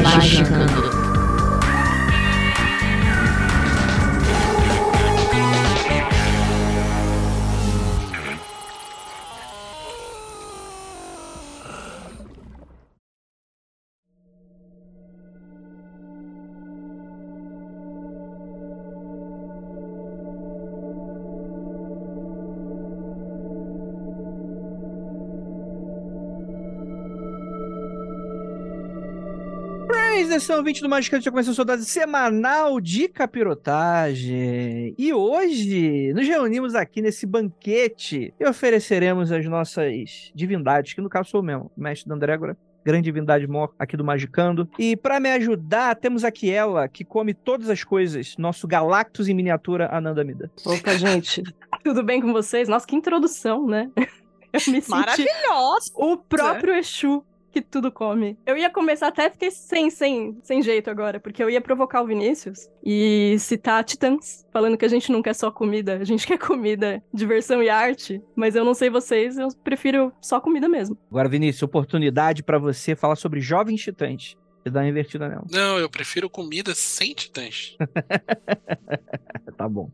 Magicando. Atenção, 20 do Magicante, já começou a sua dose semanal de capirotagem. E hoje nos reunimos aqui nesse banquete e ofereceremos as nossas divindades, que no caso sou eu mesmo, mestre da Andrégora, grande divindade mor aqui do Magicando. E para me ajudar, temos aqui ela, que come todas as coisas, nosso Galactus em miniatura, Ananda Mida. Opa, gente, tudo bem com vocês? Nossa, que introdução, né? Eu me senti Maravilhosa! o próprio Exu que tudo come. Eu ia começar até fiquei sem, sem, sem jeito agora, porque eu ia provocar o Vinícius e citar Titãs, falando que a gente não quer só comida, a gente quer comida, diversão e arte. Mas eu não sei vocês, eu prefiro só comida mesmo. Agora, Vinícius, oportunidade para você falar sobre Jovens Titãs. E dar uma invertida nela. Não, eu prefiro comida sem titãs. tá bom.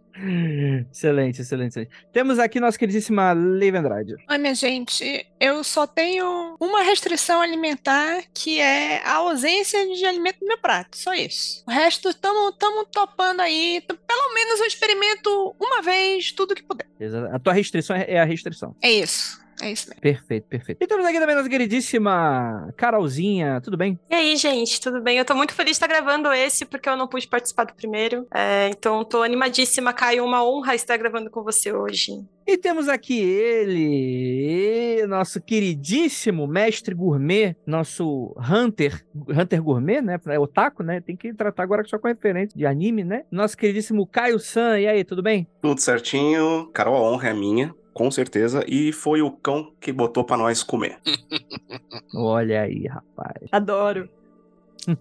Excelente, excelente, excelente. Temos aqui nossa queridíssima Leiva Andrade. Oi, minha gente. Eu só tenho uma restrição alimentar, que é a ausência de alimento no meu prato. Só isso. O resto, tamo, tamo topando aí. Pelo menos eu experimento uma vez tudo que puder. A tua restrição é é a restrição. É isso. É isso mesmo. Perfeito, perfeito. E temos aqui também nossa queridíssima Carolzinha. Tudo bem? E aí, gente, tudo bem? Eu tô muito feliz de estar gravando esse, porque eu não pude participar do primeiro. É, então, tô animadíssima, Caio. Uma honra estar gravando com você hoje. E temos aqui ele, nosso queridíssimo mestre gourmet, nosso Hunter, Hunter gourmet, né? É otaku, né? Tem que tratar agora só com referência de anime, né? Nosso queridíssimo Caio San. E aí, tudo bem? Tudo certinho. Carol, a honra é minha, com certeza. E foi o cão que botou pra nós comer. Olha aí, rapaz. Adoro.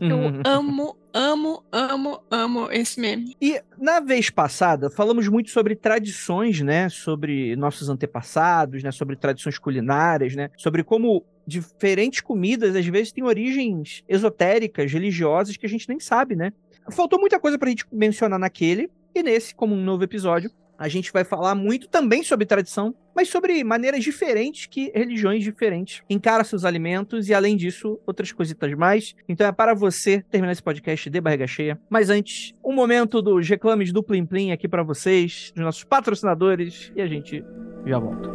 Eu amo, amo, amo, amo esse meme. E na vez passada, falamos muito sobre tradições, né? Sobre nossos antepassados, né? Sobre tradições culinárias, né? Sobre como diferentes comidas às vezes têm origens esotéricas, religiosas que a gente nem sabe, né? Faltou muita coisa pra gente mencionar naquele e nesse, como um novo episódio, a gente vai falar muito também sobre tradição, mas sobre maneiras diferentes que religiões diferentes encaram seus alimentos e, além disso, outras coisitas mais. Então é para você terminar esse podcast de barriga cheia. Mas antes, um momento dos reclames do Plim Plim aqui para vocês, dos nossos patrocinadores, e a gente já volta.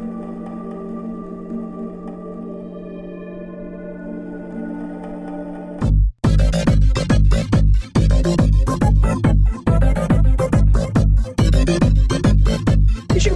E you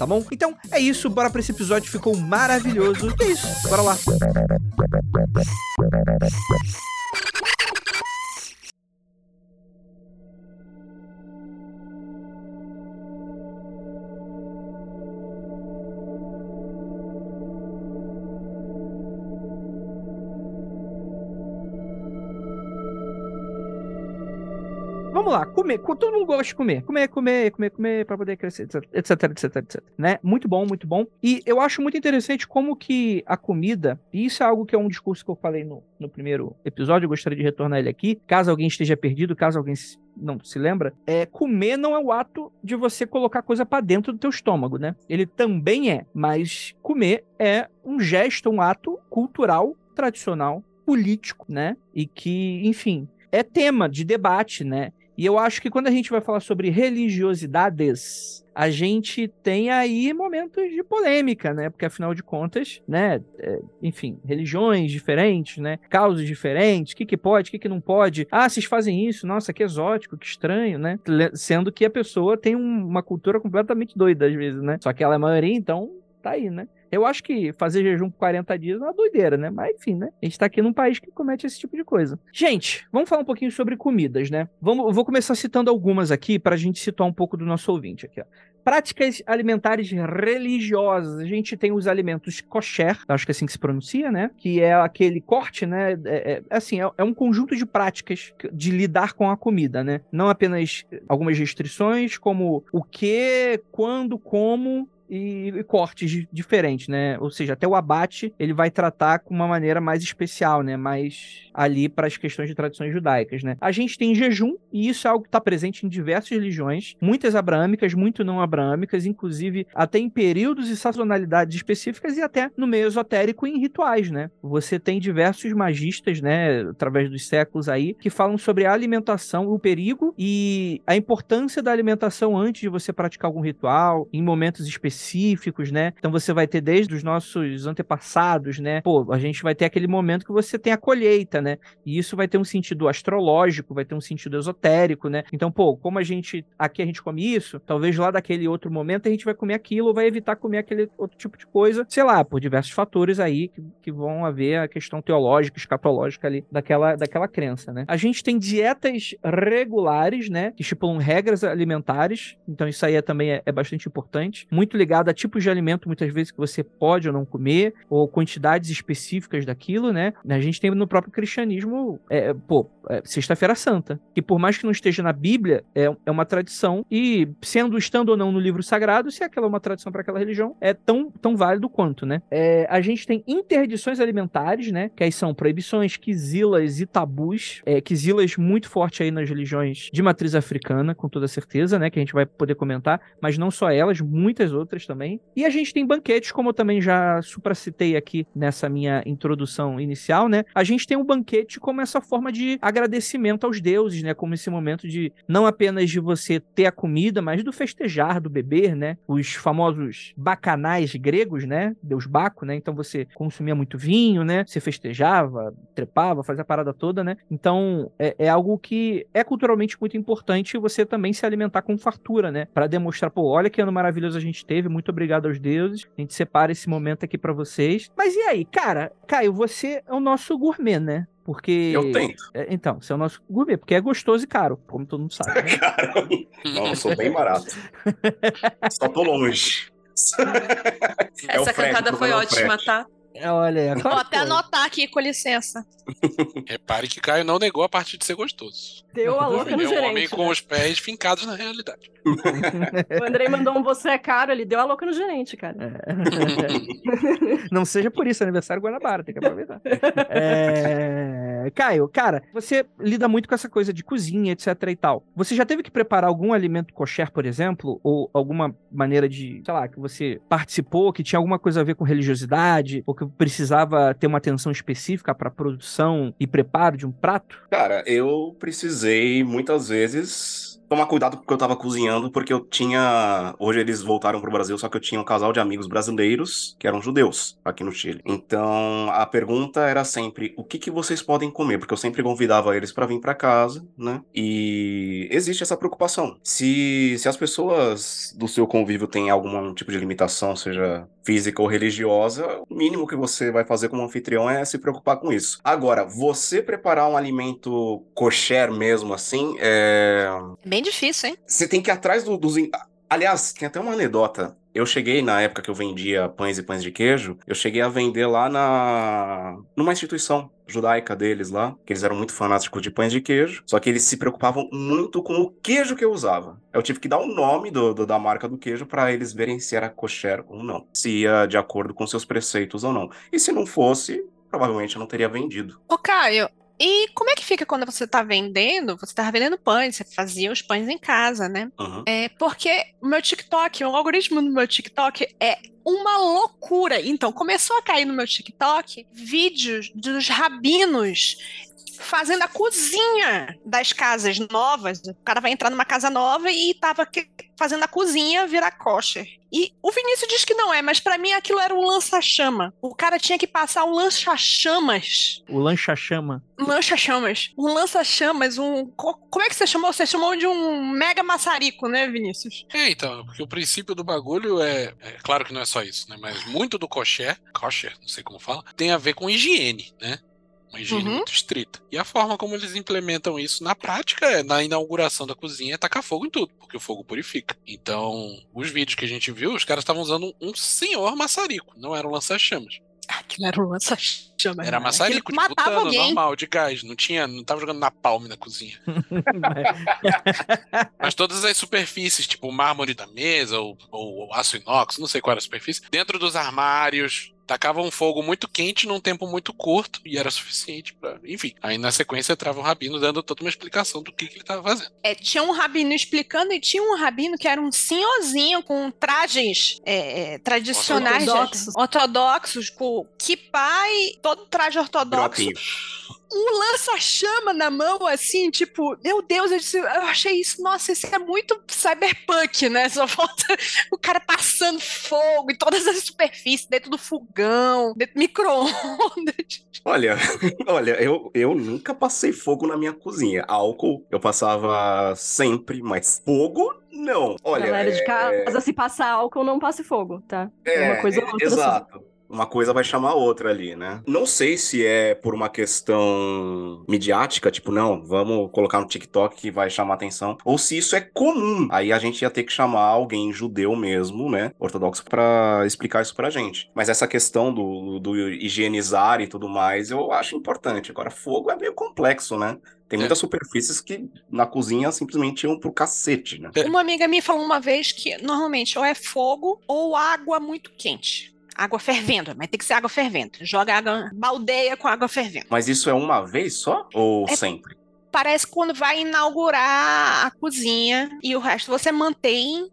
tá bom? Então é isso, bora pra esse episódio, ficou maravilhoso. E é isso, bora lá. Vamos lá, comer. co- Todo mundo gosta de comer. Comer, comer, comer, comer pra poder crescer, etc, etc, etc. Né? Muito bom, muito bom. E eu acho muito interessante como que a comida, e isso é algo que é um discurso que eu falei no, no primeiro episódio, eu gostaria de retornar ele aqui, caso alguém esteja perdido, caso alguém não se lembra, é comer não é o ato de você colocar coisa pra dentro do teu estômago, né? Ele também é, mas comer é um gesto, um ato cultural, tradicional, político, né? E que, enfim, é tema de debate, né? E eu acho que quando a gente vai falar sobre religiosidades, a gente tem aí momentos de polêmica, né? Porque afinal de contas, né? é, enfim, religiões diferentes, né? Causas diferentes, o que, que pode, o que, que não pode. Ah, vocês fazem isso, nossa, que exótico, que estranho, né? Sendo que a pessoa tem um- uma cultura completamente doida às vezes, né? Só que ela é maioria, então tá aí, né? Eu acho que fazer jejum por 40 dias é uma doideira, né? Mas enfim, né? A gente tá aqui num país que comete esse tipo de coisa. Gente, vamos falar um pouquinho sobre comidas, né? Vamos, vou começar citando algumas aqui pra gente situar um pouco do nosso ouvinte aqui, ó. Práticas alimentares religiosas. A gente tem os alimentos kosher, acho que é assim que se pronuncia, né? Que é aquele corte, né? É, é- assim, é, é um conjunto de práticas de lidar com a comida, né? Não apenas algumas restrições, como o que, quando, como e, e cortes di- diferentes, né? Ou seja, até o abate ele vai tratar com uma maneira mais especial, né? Mais ali para as questões de tradições judaicas, né? A gente tem jejum e isso é algo que está presente em diversas religiões, muitas abraâmicas, muito não abraâmicas, inclusive até em períodos e sazonalidades específicas e até no meio esotérico e em rituais, né? Você tem diversos magistas, né? Através dos séculos aí que falam sobre a alimentação, o perigo e a importância da alimentação antes de você praticar algum ritual, em momentos específicos, né? Então você vai ter desde os nossos antepassados, né? Pô, a gente vai ter aquele momento que você tem a colheita, né? E isso vai ter um sentido astrológico, vai ter um sentido esotérico, né? Então, pô, como a gente aqui a gente come isso, talvez lá daquele outro momento a gente vai comer aquilo ou vai evitar comer aquele outro tipo de coisa, sei lá, por diversos fatores aí que, que vão haver a questão teológica, escatológica ali daquela, daquela crença, né? A gente tem dietas regulares, né? Que estipulam regras alimentares, então isso aí é, também é, é bastante importante. Muito ligado a tipos de alimento, muitas vezes, que você pode ou não comer, ou quantidades específicas daquilo, né? A gente tem no próprio cristianismo, é, pô, é, Sexta-feira Santa, que por mais que não esteja na Bíblia, é, é uma tradição, e sendo, estando ou não no livro sagrado, se aquela é uma tradição para aquela religião, é tão, tão válido quanto, né? É, a gente tem interdições alimentares, né? Que aí são proibições, quizilas e tabus. É, quizilas muito forte aí nas religiões de matriz africana, com toda certeza, né? Que a gente vai poder comentar, mas não só elas, muitas outras também. E a gente tem banquetes, como eu também já supracitei aqui nessa minha introdução inicial, né? A gente tem um banquete como essa forma de agradecimento aos deuses, né? Como esse momento de não apenas de você ter a comida, mas do festejar, do beber, né? Os famosos bacanais gregos, né? Deus Baco, né? Então você consumia muito vinho, né? Você festejava, trepava, fazia a parada toda, né? Então é, é algo que é culturalmente muito importante você também se alimentar com fartura, né? Para demonstrar, pô, olha que ano maravilhoso a gente teve, muito obrigado aos deuses. A gente separa esse momento aqui para vocês. Mas e aí, cara? Caio, você é o nosso gourmet, né? Porque. Eu tento. É, então, você é o nosso gourmet, porque é gostoso e caro, como todo mundo sabe. Né? Cara, não, eu sou bem barato. Só tô longe. É Essa frete, cantada foi é ótima, frete. tá? Olha, é Vou claro que até anotar aqui, com licença. Repare que Caio não negou a parte de ser gostoso. Deu a louca no é um homem gerente. com né? os pés fincados na realidade. O Andrei mandou um você é caro, ele deu a louca no gerente, cara. Não seja por isso, aniversário Guanabara, tem que aproveitar. É, Caio, cara, você lida muito com essa coisa de cozinha, etc e tal. Você já teve que preparar algum alimento kosher, por exemplo? Ou alguma maneira de, sei lá, que você participou, que tinha alguma coisa a ver com religiosidade? Ou que precisava ter uma atenção específica para produção e preparo de um prato? Cara, eu precisei muitas vezes tomar cuidado porque eu tava cozinhando, porque eu tinha. Hoje eles voltaram pro Brasil, só que eu tinha um casal de amigos brasileiros que eram judeus aqui no Chile. Então a pergunta era sempre: o que que vocês podem comer? Porque eu sempre convidava eles pra vir pra casa, né? E existe essa preocupação. Se, se as pessoas do seu convívio têm algum tipo de limitação, seja física ou religiosa, o mínimo que você vai fazer como anfitrião é se preocupar com isso. Agora, você preparar um alimento kosher mesmo assim, é... Bem difícil, hein? você tem que ir atrás do- dos. Aliás, tem até uma anedota. Eu cheguei na época que eu vendia pães e pães de queijo, eu cheguei a vender lá na numa instituição judaica deles lá, que eles eram muito fanáticos de pães de queijo, só que eles se preocupavam muito com o queijo que eu usava. Eu tive que dar o nome do, do- da marca do queijo para eles verem se era kosher ou não, se ia de acordo com seus preceitos ou não. E se não fosse, provavelmente eu não teria vendido. Ô, Caio, e como é que fica quando você tá vendendo? Você tava vendendo pães, você fazia os pães em casa, né? Uhum. É porque o meu TikTok, o algoritmo do meu TikTok é uma loucura. Então, começou a cair no meu TikTok vídeos dos rabinos fazendo a cozinha das casas novas. O cara vai entrar numa casa nova e tava que- fazendo a cozinha virar kosher. E o Vinícius diz que não é, mas pra mim aquilo era um lança-chama. O cara tinha que passar um lança-chamas O lancha-chama. Lança-chamas. Um lança-chamas, um. co- Como é que você chamou? Você chamou de um mega maçarico, né, Vinícius? É, então, porque o princípio do bagulho é, é claro que não é só isso, né? Mas muito do kosher, kosher, não sei como fala, tem a ver com higiene, né? Uma higiene Uhum. muito estrita. E a forma como eles implementam isso na prática é na inauguração da cozinha é tacar fogo em tudo, porque o fogo purifica. Então, os vídeos que a gente viu, os caras estavam usando um senhor maçarico, não era um lança-chamas. Aquilo era um lança-chamas. Era né? maçarico, Aquilo de matava butano, alguém. normal, de gás. Não tinha, não tava jogando na palme na cozinha. Mas todas as superfícies, tipo o mármore da mesa ou, ou aço inox, não sei qual era a superfície, dentro dos armários, tacavam um fogo muito quente num tempo muito curto e era suficiente pra. Enfim, aí na sequência entrava um rabino dando toda uma explicação do que, que ele tava fazendo. É, tinha um rabino explicando e tinha um rabino que era um senhorzinho com trajes é, é, tradicionais Ortodoxos. ortodoxos, com kippah e todo traje ortodoxo. Um lança-chama na mão, assim, tipo, meu Deus, eu, disse- eu achei isso, nossa, isso é muito cyberpunk, né? Só falta o cara passando fogo em todas as superfícies, dentro do fogão, dentro do micro-ondas. Olha, olha, eu, eu nunca passei fogo na minha cozinha. Álcool eu passava sempre, mas fogo não. Olha, Galera de é- casa, se passar álcool, não passe fogo, tá? É, uma coisa ou é, outra, assim. Uma coisa vai chamar a outra ali, né? Não sei se é por uma questão midiática, tipo, não, vamos colocar no TikTok que vai chamar atenção, ou se isso é comum. Aí a gente ia ter que chamar alguém judeu mesmo, né, ortodoxo, pra explicar isso pra gente. Mas essa questão do, do higienizar e tudo mais, eu acho importante. Agora, fogo é meio complexo, né? Tem É. muitas superfícies que na cozinha simplesmente iam pro cacete, né? É. Uma amiga minha falou uma vez que normalmente ou é fogo ou água muito quente. Água fervendo, mas tem que ser água fervendo. Joga água, baldeia com água fervendo. Mas isso é uma vez só? Ou É- sempre? Parece que quando vai inaugurar a cozinha e o resto você mantém.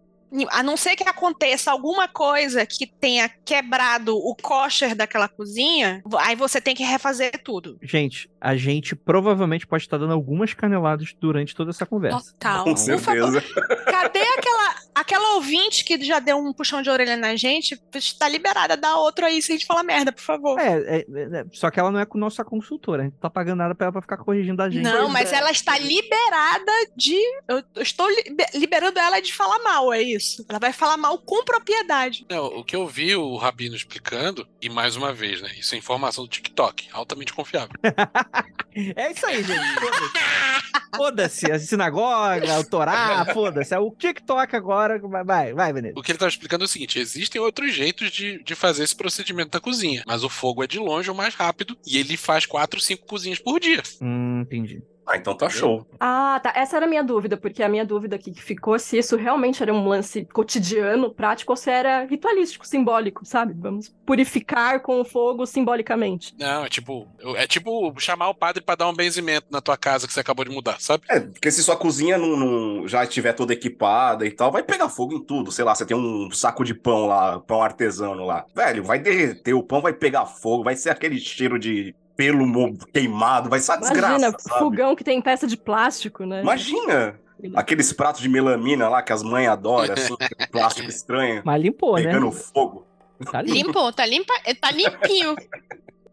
A não ser que aconteça alguma coisa que tenha quebrado o kosher daquela cozinha, aí você tem que refazer tudo. Gente, a gente provavelmente pode estar dando algumas caneladas durante toda essa conversa. Total. Com Por favor, certeza. cadê aquela, aquela ouvinte que já deu um puxão de orelha na gente? Está liberada, dá outro aí se a gente falar merda, por favor. É, é, é, só que ela não é com nossa consultora. A gente não tá pagando nada pra ela pra ficar corrigindo a gente. Não, Pois mas é. ela está liberada de. Eu estou libe- liberando ela de falar mal, é isso. Ela vai falar mal com propriedade. Não, o que eu vi o Rabino explicando, e mais uma vez, né? Isso é informação do TikTok, altamente confiável. É isso aí, gente. Foda-se. Foda-se. A sinagoga, o Torá, foda-se. É o TikTok agora Vai, vai, vai, Benedito. O que ele estava explicando é o seguinte: existem outros jeitos de, de fazer esse procedimento da cozinha, mas o fogo é de longe o mais rápido e ele faz quatro, cinco cozinhas por dia. Hum, entendi. Ah, então tá show. Ah, tá. Essa era a minha dúvida, porque a minha dúvida aqui que ficou se isso realmente era um lance cotidiano, prático, ou se era ritualístico, simbólico, sabe? Vamos purificar com o fogo simbolicamente. Não, é tipo, é tipo chamar o padre para dar um benzimento na tua casa que você acabou de mudar, sabe? É, porque se sua cozinha não, não já estiver toda equipada e tal, vai pegar fogo em tudo. Sei lá, você tem um saco de pão lá, pão artesano lá. Velho, vai derreter, o pão vai pegar fogo, vai ser aquele cheiro de pelo queimado, vai ser uma Imagina, desgraça, sabe? fogão que tem peça de plástico, né? Imagina! Aqueles pratos de melamina lá que as mães adoram, assim, plástico estranho, Mas limpou, né? pegando fogo. Tá limpo. Tá, limpa, é, tá limpinho.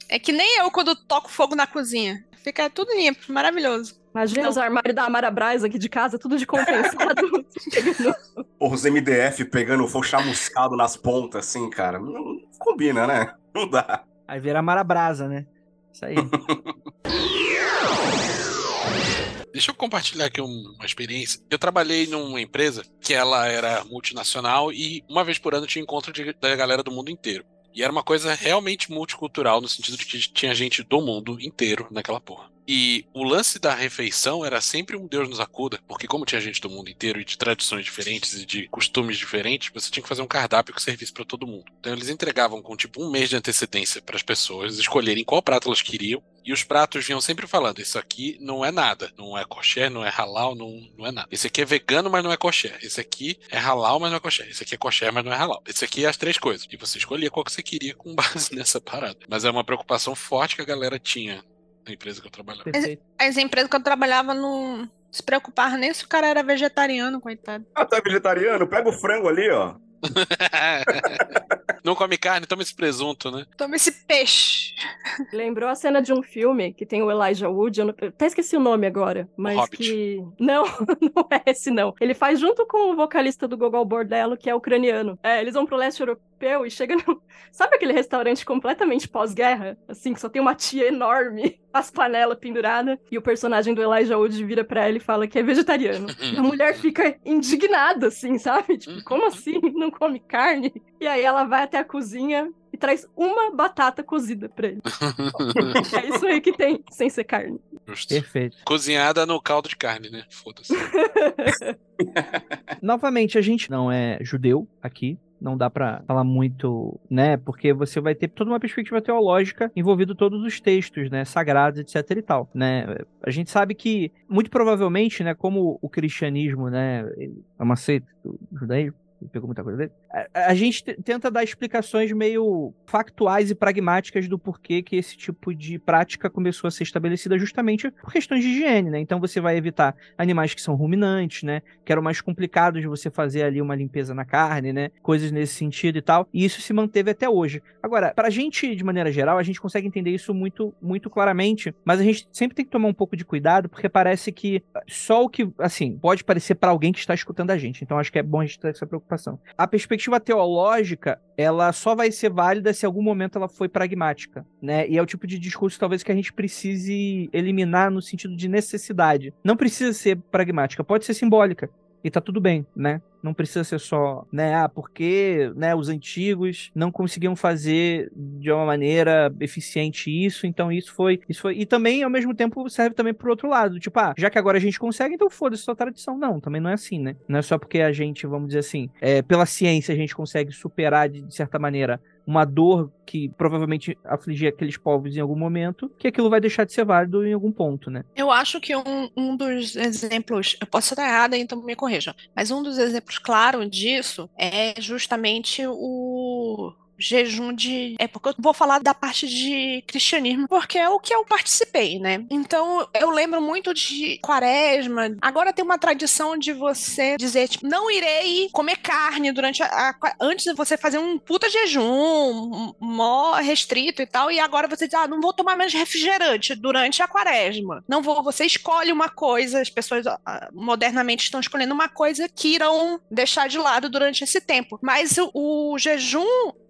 É que nem eu quando toco fogo na cozinha. Fica tudo limpo, maravilhoso. Imagina Não. os armários da Amara Braz aqui de casa, tudo de compensado. Pegando- Os MDF pegando fogo chamuscado nas pontas, assim, cara. Não, não combina, né? Não dá. Aí vira marabrasa, né? Isso aí. Deixa eu compartilhar aqui um- uma experiência. Eu trabalhei numa empresa que ela era multinacional e uma vez por ano tinha encontro de- da galera do mundo inteiro. E era uma coisa realmente multicultural, no sentido de que tinha gente do mundo inteiro naquela porra. E o lance da refeição era sempre um Deus nos acuda, porque como tinha gente do mundo inteiro e de tradições diferentes e de costumes diferentes, você tinha que fazer um cardápio que servisse para todo mundo. Então eles entregavam com tipo um mês de antecedência para as pessoas escolherem qual prato elas queriam, e os pratos vinham sempre falando: isso aqui não é nada, não é kosher, não é halal, não, não é nada. Esse aqui é vegano, mas não é kosher. Esse aqui é halal, mas não é kosher. Esse aqui é kosher, mas não é halal. Esse aqui é as três coisas. E você escolhia qual que você queria com base nessa parada. Mas é uma preocupação forte que a galera tinha na empresa que eu trabalhava. Perfeito. As empresas que eu trabalhava não se preocupavam nem se o cara era vegetariano, coitado. Ah, tá vegetariano? Pega o frango ali, ó. não come carne, toma esse presunto, né? Toma esse peixe. Lembrou a cena de um filme que tem o Elijah Wood, eu, não- eu até esqueci o nome agora, mas Hobbit. que... Não, não é esse não. Ele faz junto com o vocalista do Gogol Bordello, que é ucraniano. É, eles vão pro leste europeu e chegam no... Sabe aquele restaurante completamente pós-guerra? Assim, que só tem uma tia enorme, as panelas penduradas, e o personagem do Elijah Wood vira pra ela e fala que é vegetariano. E a mulher fica indignada, assim, sabe? Tipo, como assim? Não come carne? E aí ela vai até a cozinha e traz uma batata cozida pra ele. É isso aí que tem, sem ser carne. Justo. Perfeito. Cozinhada no caldo de carne, né? Foda-se. Novamente, a gente não é judeu aqui. Não dá pra falar muito, né? Porque você vai ter toda uma perspectiva teológica envolvendo todos os textos, né? Sagrados, etc e tal, né? A gente sabe que, muito provavelmente, né? Como o cristianismo, né? É uma seita do judaísmo. Pegou muita coisa dele. A, gente te- tenta dar explicações meio factuais e pragmáticas do porquê que esse tipo de prática começou a ser estabelecida justamente por questões de higiene, né? Então você vai evitar animais que são ruminantes, né? Que eram mais complicados de você fazer ali uma limpeza na carne, né? Coisas nesse sentido e tal. E isso se manteve até hoje. Agora, pra gente, de maneira geral, a gente consegue entender isso muito, muito claramente, mas a gente sempre tem que tomar um pouco de cuidado, porque parece que só o que, assim, pode parecer pra alguém que está escutando a gente. Então acho que é bom a gente ter essa preocupação. A perspectiva teológica, ela só vai ser válida se em algum momento ela foi pragmática, né? E é o tipo de discurso talvez que a gente precise eliminar no sentido de necessidade. Não precisa ser pragmática, pode ser simbólica. E tá tudo bem, né? Não precisa ser só, né? Ah, porque né, os antigos não conseguiam fazer de uma maneira eficiente isso, então isso foi. Isso foi. E também, ao mesmo tempo, serve também pro outro lado. Tipo, ah, já que agora a gente consegue, então foda-se sua tradição. Não, também não é assim, né? Não é só porque a gente, vamos dizer assim, é, pela ciência a gente consegue superar, de, de certa maneira, uma dor que provavelmente afligia aqueles povos em algum momento, que aquilo vai deixar de ser válido em algum ponto, né? Eu acho que um, um dos exemplos, eu posso estar errada, então me corrijam, mas um dos exemplos claros disso é justamente o jejum de. É porque eu vou falar da parte de cristianismo, porque é o que eu participei, né? Então eu lembro muito de quaresma. Agora tem uma tradição de você dizer, tipo, não irei comer carne durante a. antes de você fazer um puta jejum, um- mó restrito e tal, e agora você diz, ah, não vou tomar mais refrigerante durante a quaresma. Não vou, você escolhe uma coisa, as pessoas ah, modernamente estão escolhendo uma coisa que irão deixar de lado durante esse tempo. Mas o, o jejum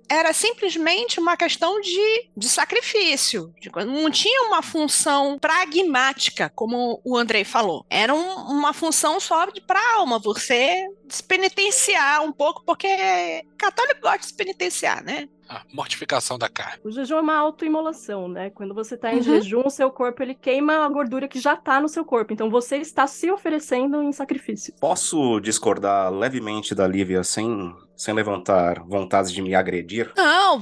era simplesmente uma questão de, de sacrifício. De- Não tinha uma função pragmática, como o Andrei falou. Era um- uma função só para a alma. Você se penitenciar um pouco, porque católico gosta de se penitenciar, né? A mortificação da carne. O jejum é uma autoimolação, né? Quando você tá em Uhum. jejum, o seu corpo ele queima a gordura que já tá no seu corpo. Então você está se oferecendo em sacrifício. Posso discordar levemente da Lívia sem, sem levantar vontade de me agredir? Não,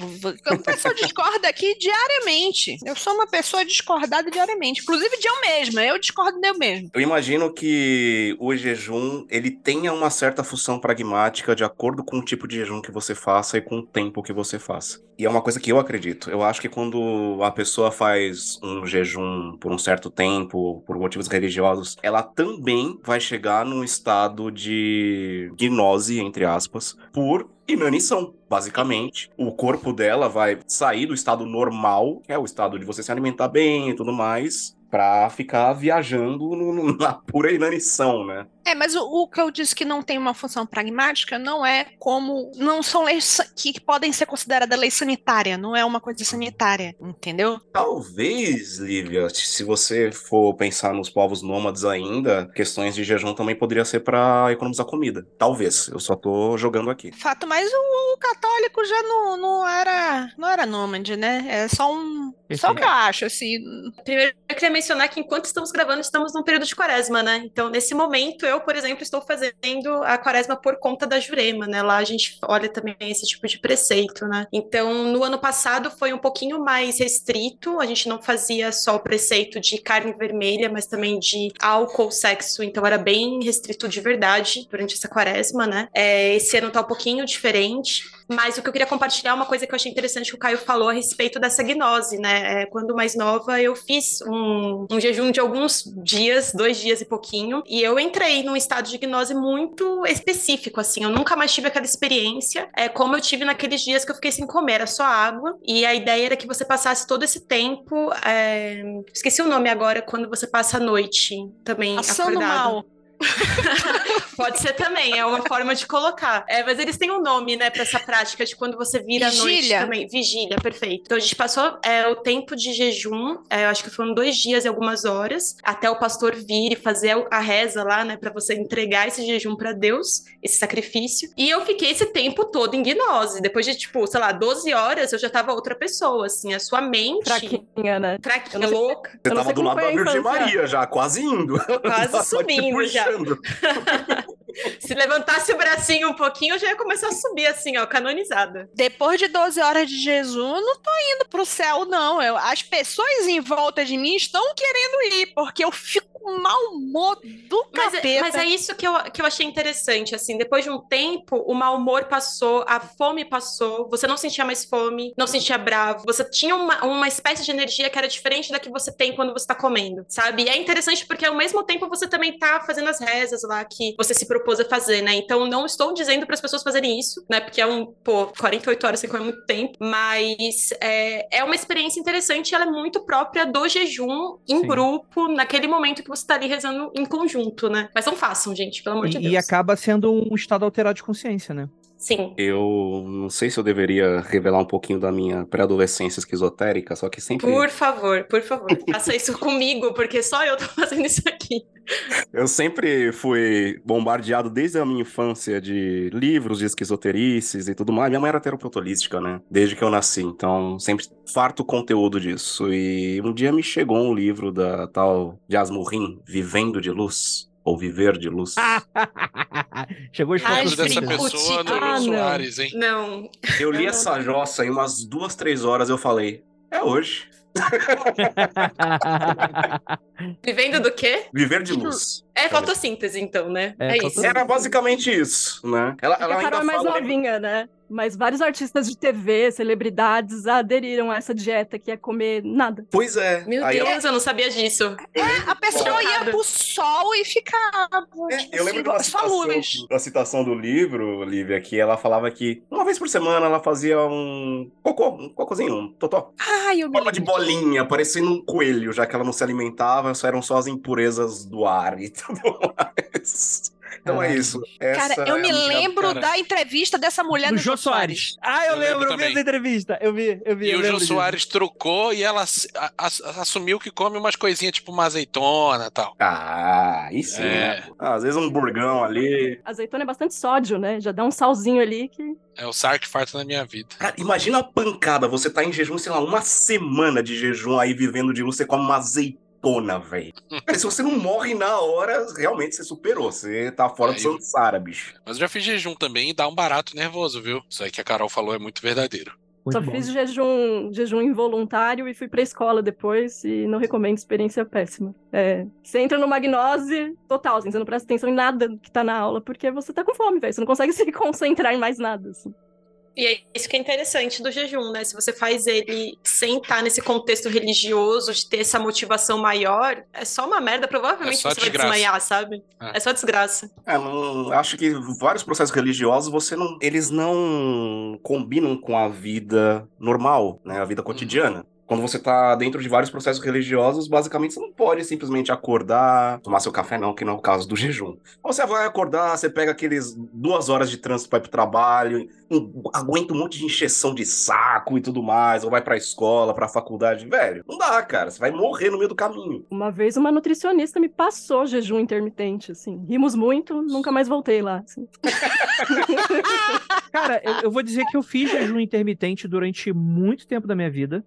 a pessoa discorda aqui diariamente. Eu sou uma pessoa discordada diariamente. Inclusive de eu mesma. Eu discordo de eu mesma. Eu imagino que o jejum ele tenha uma certa função pragmática de acordo com o tipo de jejum que você faça e com o tempo que você faça. E é uma coisa que eu acredito. Eu acho que quando a pessoa faz um jejum por um certo tempo, por motivos religiosos, ela também vai chegar num estado de gnose, entre aspas, por inanição. Basicamente, o corpo dela vai sair do estado normal, que é o estado de você se alimentar bem e tudo mais, pra ficar viajando no- na pura inanição, né? É, mas o, o que eu disse que não tem uma função pragmática não é como. Não são leis que podem ser consideradas lei sanitária, não é uma coisa sanitária, entendeu? Talvez, Lívia, se você for pensar nos povos nômades ainda, questões de jejum também poderia ser pra economizar comida. Talvez, eu só tô jogando aqui. Fato, mas o, o católico já não, não era não era nômade, né? É só um. Só o que eu acho, assim. Primeiro, eu queria mencionar que enquanto estamos gravando, estamos num período de quaresma, né? Então, nesse momento, eu, por exemplo, estou fazendo a quaresma por conta da Jurema, né? Lá a gente olha também esse tipo de preceito, né? Então, no ano passado foi um pouquinho mais restrito, a gente não fazia só o preceito de carne vermelha, mas também de álcool, sexo, então era bem restrito de verdade durante essa quaresma, né? É, esse ano tá um pouquinho diferente. Mas o que eu queria compartilhar é uma coisa que eu achei interessante que o Caio falou a respeito dessa gnose, né? É, quando mais nova, eu fiz um, um jejum de alguns dias, dois dias e pouquinho, e eu entrei num estado de gnose muito específico, assim. Eu nunca mais tive aquela experiência é, como eu tive naqueles dias que eu fiquei sem comer, era só água. E a ideia era que você passasse todo esse tempo. é, Esqueci o nome agora, quando você passa a noite também. Passando acordado. mal. Pode ser também, é uma forma de colocar. É, mas eles têm um nome, né, pra essa prática de quando você vira à noite Vigília. também. Vigília, perfeito. Então a gente passou é, o tempo de jejum, é, eu acho que foram dois dias e algumas horas, até o pastor vir e fazer a reza lá, né, pra você entregar esse jejum pra Deus, esse sacrifício. E eu fiquei esse tempo todo em gnose. Depois de, tipo, sei lá, 12 horas, eu já tava outra pessoa, assim, a sua mente. Fraquinha, né? Fraquinha, sei- louca. Você tava do lado da Virgem. Maria já, quase indo. Quase te subindo já. Puxando. Se levantasse o bracinho um pouquinho, eu já ia começar a subir, assim, ó, canonizada. Depois de 12 horas de jejum, eu não tô indo pro céu, não. Eu, as pessoas em volta de mim estão querendo ir, porque eu fico mau humor do Mas é, capeta. mas é isso que eu, que eu achei interessante, assim, depois de um tempo, o mau humor passou, a fome passou, você não sentia mais fome, não sentia bravo, você tinha uma, uma espécie de energia que era diferente da que você tem quando você tá comendo, sabe? E é interessante porque ao mesmo tempo você também tá fazendo as rezas lá que você se propôs a fazer, né? Então não estou dizendo para as pessoas fazerem isso, né? Porque é um, pô, 48 horas sem comer muito tempo, mas é, é uma experiência interessante, ela é muito própria do jejum em Sim. grupo, naquele momento que você tá ali rezando em conjunto, né? Mas não façam, gente, pelo amor de E, e Deus. acaba sendo um estado alterado de consciência, né? Sim. Eu não sei se eu deveria revelar um pouquinho da minha pré-adolescência esquizotérica, só que sempre. Por favor, por favor, faça isso comigo, porque só eu tô fazendo isso aqui. Eu sempre fui bombardeado desde a minha infância de livros de esquizoterices e tudo mais. Minha mãe era terapeuta holística, né? Desde que eu nasci. Então, sempre farto conteúdo disso. E um dia me chegou um livro da tal Jasmurrin, Vivendo de Luz. Ou Viver de Luz. Chegou os Ai, dessa pessoa no Ah, não. Soares, hein? Não. Eu li essa jossa em umas duas, três horas eu falei, é hoje. Vivendo do quê? Viver de luz. É fotossíntese, então, né? É, É, isso. Era basicamente isso, né? Ela, ela a ainda Carol é mais fala... novinha, né? Mas vários artistas de TV, celebridades, aderiram a essa dieta que é comer nada. Pois é. Meu Aí ela- Deus, eu não sabia disso. A pessoa ia Chocada. pro sol e ficava. É, tipo eu lembro de assim, uma só citação, luz. da citação do livro, Lívia, que ela falava que uma vez por semana ela fazia um cocô, um cocôzinho, um totó. Ai, eu me Forma de bolinha, parecendo um coelho, já que ela não se alimentava, só eram só as impurezas do ar e tudo mais. Então é isso. Essa Cara, eu é me lembro cara. da entrevista dessa mulher Do no Jô Soares. Ah, eu, Eu lembro lembro, eu vi essa entrevista. Eu vi, eu vi. E eu o Jô disso. Soares trucou e ela assumiu que come umas coisinhas tipo uma azeitona e tal. Ah, aí sim, É. né? Ah, Às vezes um burgão ali. Azeitona é bastante sódio, né? Já dá um salzinho ali que. É o Sark farta na minha vida. Cara, imagina a pancada. Você tá em jejum, sei lá, uma semana de jejum aí vivendo de luz, você come uma azeitona, velho. Cara, se você não morre na hora, realmente você superou. Você tá fora do Aí- Sansara, bicho. Mas eu já fiz jejum também e dá um barato nervoso, viu? Isso aí que a Carol falou é muito verdadeiro. Muito Só bom. fiz jejum, jejum involuntário e fui pra escola depois e não recomendo, experiência péssima. É, você entra numa gnose total, assim, você não presta atenção em nada que tá na aula, porque você tá com fome, velho. Você não consegue se concentrar em mais nada, assim. E é isso que é interessante do jejum, né? Se você faz ele sem estar nesse contexto religioso, de ter essa motivação maior, é só uma merda. Provavelmente É você vai desgraça. desmaiar, sabe? É. É só desgraça. É, não, acho que vários processos religiosos você não, eles não combinam com a vida normal, né, a vida cotidiana. Quando você tá dentro de vários processos religiosos, basicamente você não pode simplesmente acordar, tomar seu café não, que não é o caso do jejum. Você vai acordar, você pega aqueles duas horas de trânsito para ir pro trabalho, um- aguenta um monte de encheção de saco e tudo mais, ou vai pra escola, pra faculdade, velho. Não dá, cara, você vai morrer no meio do caminho. Uma vez uma nutricionista me passou jejum intermitente, assim. Rimos muito, nunca mais voltei lá. assim. Cara, eu, eu vou dizer que eu fiz jejum intermitente durante muito tempo da minha vida.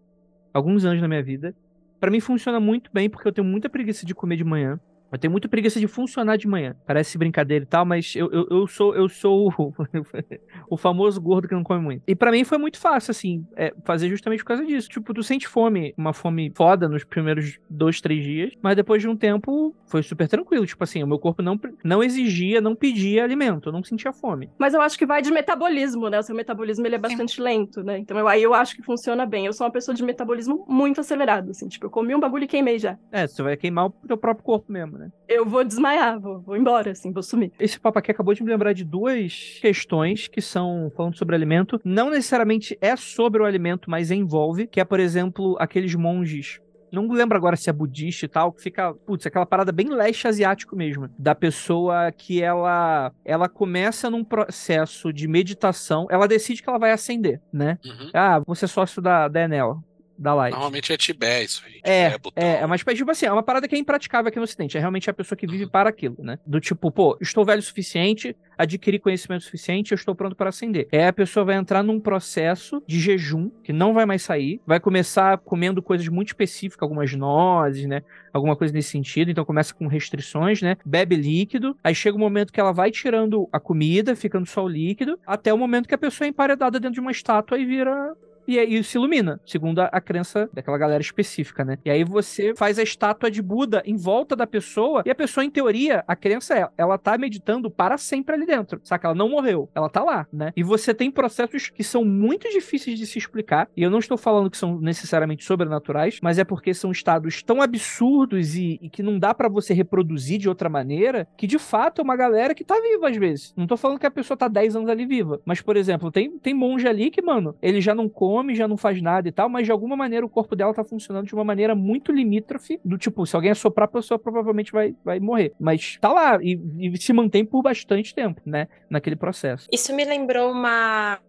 Alguns anos da minha vida. Pra mim funciona muito bem, porque eu tenho muita preguiça de comer de manhã. Eu tenho muita preguiça de funcionar de manhã. Parece brincadeira e tal, mas eu, eu, eu sou eu sou o, o famoso gordo que não come muito. E pra mim foi muito fácil, assim, é, fazer justamente por causa disso. Tipo, tu sente fome, uma fome foda nos primeiros dois, três dias, mas depois de um tempo foi super tranquilo. Tipo assim, o meu corpo não, não exigia, não pedia alimento, eu não sentia fome. Mas eu acho que vai de metabolismo, né? O seu metabolismo ele é bastante lento, né? Então eu, aí eu acho que funciona bem. Eu sou uma pessoa de metabolismo muito acelerado, assim. Tipo, eu comi um bagulho e queimei já. É, você vai queimar o teu próprio corpo mesmo, né? Eu vou desmaiar, vou, vou embora, assim, vou sumir. Esse papo aqui acabou de me lembrar de duas questões que são falando sobre alimento. Não necessariamente é sobre o alimento, mas envolve, que é, por exemplo, aqueles monges. Não lembro agora se é budista e tal, que fica, putz, aquela parada bem leste asiático mesmo, da pessoa que ela ela começa num processo de meditação, ela decide que ela vai ascender, né? Uhum. Ah, vou ser sócio da, da Enel, da Light. Normalmente é Tibé isso aí. É, botão. é, é uma espécie, tipo assim, é uma parada que é impraticável aqui no Ocidente. É realmente a pessoa que vive para aquilo, né? Do tipo, pô, estou velho o suficiente, adquiri conhecimento suficiente, eu estou pronto para ascender. É a pessoa vai entrar num processo de jejum, que não vai mais sair, vai começar comendo coisas muito específicas, algumas nozes, né? Alguma coisa nesse sentido. Então começa com restrições, né? Bebe líquido, aí chega o momento que ela vai tirando a comida, ficando só o líquido, até o momento que a pessoa é emparedada dentro de uma estátua e vira e aí se ilumina, segundo a, a crença daquela galera específica, né? E aí você faz a estátua de Buda em volta da pessoa, e a pessoa, em teoria, a crença é, ela tá meditando para sempre ali dentro, saca? Ela não morreu, ela tá lá, né? E você tem processos que são muito difíceis de se explicar, e eu não estou falando que são necessariamente sobrenaturais, mas é porque são estados tão absurdos e, e que não dá pra você reproduzir de outra maneira, que de fato é uma galera que tá viva às vezes. Não tô falando que a pessoa tá 10 anos ali viva, mas, por exemplo, tem, tem monge ali que, mano, ele já não come, já não faz nada e tal, mas de alguma maneira o corpo dela tá funcionando de uma maneira muito limítrofe, do tipo, se alguém assoprar, a pessoa provavelmente vai, vai morrer. Mas tá lá e, e se mantém por bastante tempo, né, naquele processo. Isso me lembrou uma,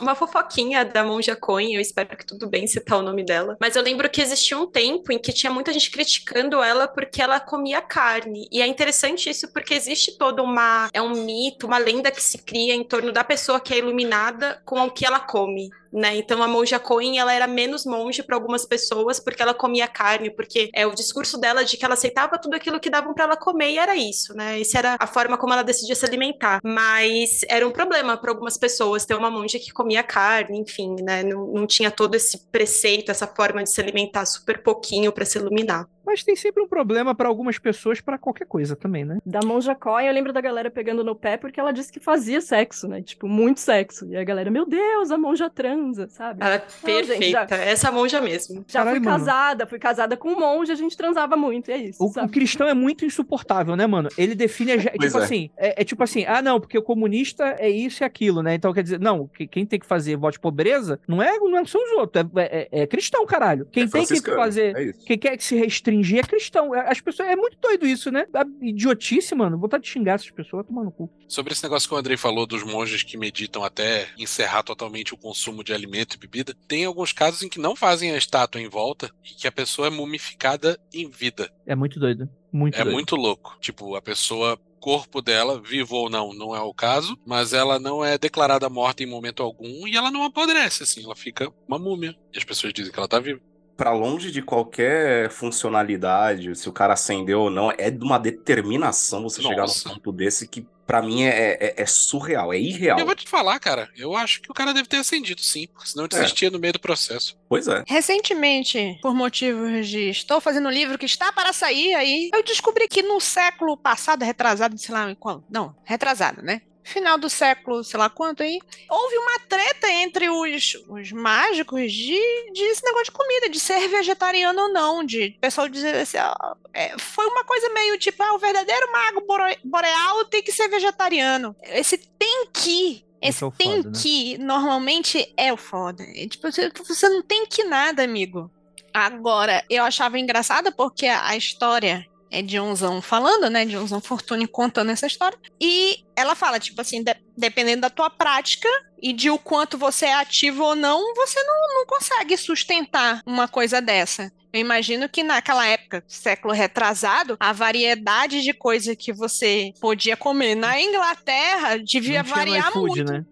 uma fofoquinha da Monja Coin, eu espero que tudo bem citar o nome dela. Mas eu lembro que existia um tempo em que tinha muita gente criticando ela porque ela comia carne. E é interessante isso porque existe toda uma. É um mito, uma lenda que se cria em torno da pessoa que é iluminada com o que ela come. Né? Então a monja Cohen ela era menos monge para algumas pessoas porque ela comia carne, porque é o discurso dela de que ela aceitava tudo aquilo que davam para ela comer e era isso, né? Essa era a forma como ela decidia se alimentar. Mas era um problema para algumas pessoas ter uma monja que comia carne, enfim, né? Não, não tinha todo esse preceito, essa forma de se alimentar super pouquinho para se iluminar. Mas tem sempre um problema pra algumas pessoas pra qualquer coisa também, né? Da Monja Coin, eu lembro da galera pegando no pé porque ela disse que fazia sexo, né? Tipo, muito sexo. E a galera, meu Deus, a monja trans transa, sabe? Ela é Não, gente, perfeita. já- Essa monja mesmo. Já Caralho, fui mano. casada, fui casada com um monge, a gente transava muito, e é isso. O, o cristão é muito insuportável, né, mano? Ele define. a- Pois tipo é. assim, é, é tipo assim, ah, não, porque o comunista é isso e aquilo, né? Então quer dizer, não, que- quem tem que fazer voto de pobreza não é, não são os outros, é, é- é cristão, caralho. Quem É tem que fazer. É. Quem quer que se restringir é cristão. É- As pessoas. É muito doido isso, né? Idiotice, mano. Vontade de xingar essas pessoas, tomar no cu. Sobre esse negócio que o Andrei falou dos monges que meditam até encerrar totalmente o consumo de alimento e bebida, tem alguns casos em que não fazem a estátua em volta e que a pessoa é mumificada em vida. É muito doido. Muito É doido. muito louco. Tipo, a pessoa, corpo dela, vivo ou não, não é o caso, mas ela não é declarada morta em momento algum e ela não apodrece, assim, ela fica uma múmia. E as pessoas dizem que ela tá viva. Pra longe de qualquer funcionalidade, se o cara acendeu ou não, é de uma determinação você chegar Nossa. num ponto desse que pra mim é, é- é surreal, é irreal. Eu vou te falar, cara, eu acho que o cara deve ter acendido sim, porque senão É. desistia no meio do processo. Pois é. Recentemente, por motivos de estou fazendo um livro que está para sair aí, eu descobri que no século passado, retrasado, sei lá, em qual, não, retrasado, né? Final do século, sei lá quanto aí, houve uma treta entre os, os mágicos de, de esse negócio de comida, de ser vegetariano ou não, de pessoal dizer assim, ó, é, foi uma coisa meio tipo, ah, o verdadeiro mago bore- boreal tem que ser vegetariano. Esse tem que esse é o tem foda, né? que normalmente é o foda. É, tipo, você, você não tem que nada, amigo. Agora, eu achava engraçada porque a história é de Unzão falando, né? De Unzão Fortune contando essa história. E ela fala, tipo assim, de- dependendo da tua prática e de o quanto você é ativo ou não, você não, não consegue sustentar uma coisa dessa. Eu imagino que naquela época, século retrasado, a variedade de coisa que você podia comer na Inglaterra devia Não variar iFood, muito. né?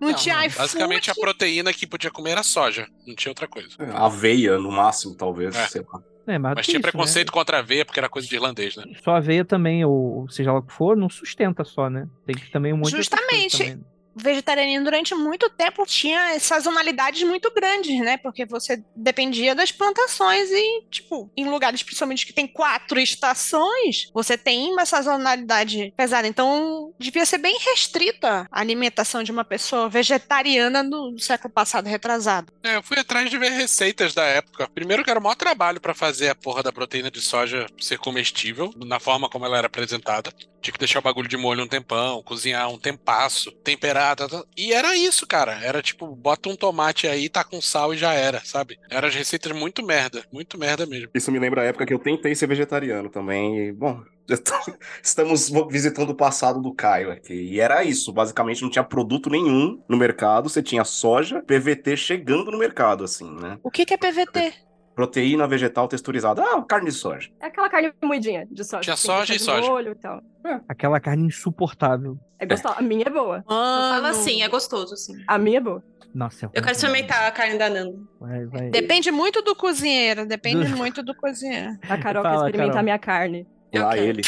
Não, tinha iFood. Basicamente, a proteína que podia comer era soja, não tinha outra coisa. Aveia, no máximo, talvez, É. sei lá. É, mas, Mas tinha isso, preconceito contra a aveia, porque era coisa de irlandês, né? né? Só aveia também, ou seja lá o que for, não sustenta só, né? Tem que também um monte de outras coisas Justamente. Vegetarianismo durante muito tempo tinha sazonalidades muito grandes, né? Porque você dependia das plantações e, tipo, em lugares principalmente que tem quatro estações, você tem uma sazonalidade pesada. Então, devia ser bem restrita a alimentação de uma pessoa vegetariana no século passado retrasado. É, eu fui atrás de ver receitas da época. Primeiro que era o maior trabalho pra fazer a porra da proteína de soja ser comestível, na forma como ela era apresentada. Tinha que deixar o bagulho de molho um tempão, cozinhar um tempasso, temperar, tá, tá. e era isso, cara. Era tipo, bota um tomate aí, tá com sal e já era, sabe? Eram as receitas muito merda, muito merda mesmo. Isso me lembra a época que eu tentei ser vegetariano também. E, bom, estamos visitando o passado do Caio aqui. E era isso. Basicamente, não tinha produto nenhum no mercado. Você tinha soja, PVT chegando no mercado, assim, né? O que, que é PVT? Proteína vegetal texturizada. Ah, carne de soja. É aquela carne moidinha de soja. Tinha assim, soja e soja. molho e tal. Aquela carne insuportável. É gostosa. A minha é boa. Fala assim, é gostoso, sim. A minha é boa. Nossa, é Eu quero experimentar a carne da Nanda. Vai, vai. Depende muito do cozinheiro, depende muito do cozinheiro. A Carol Fala, quer experimentar Carol. a minha carne. Lá ele.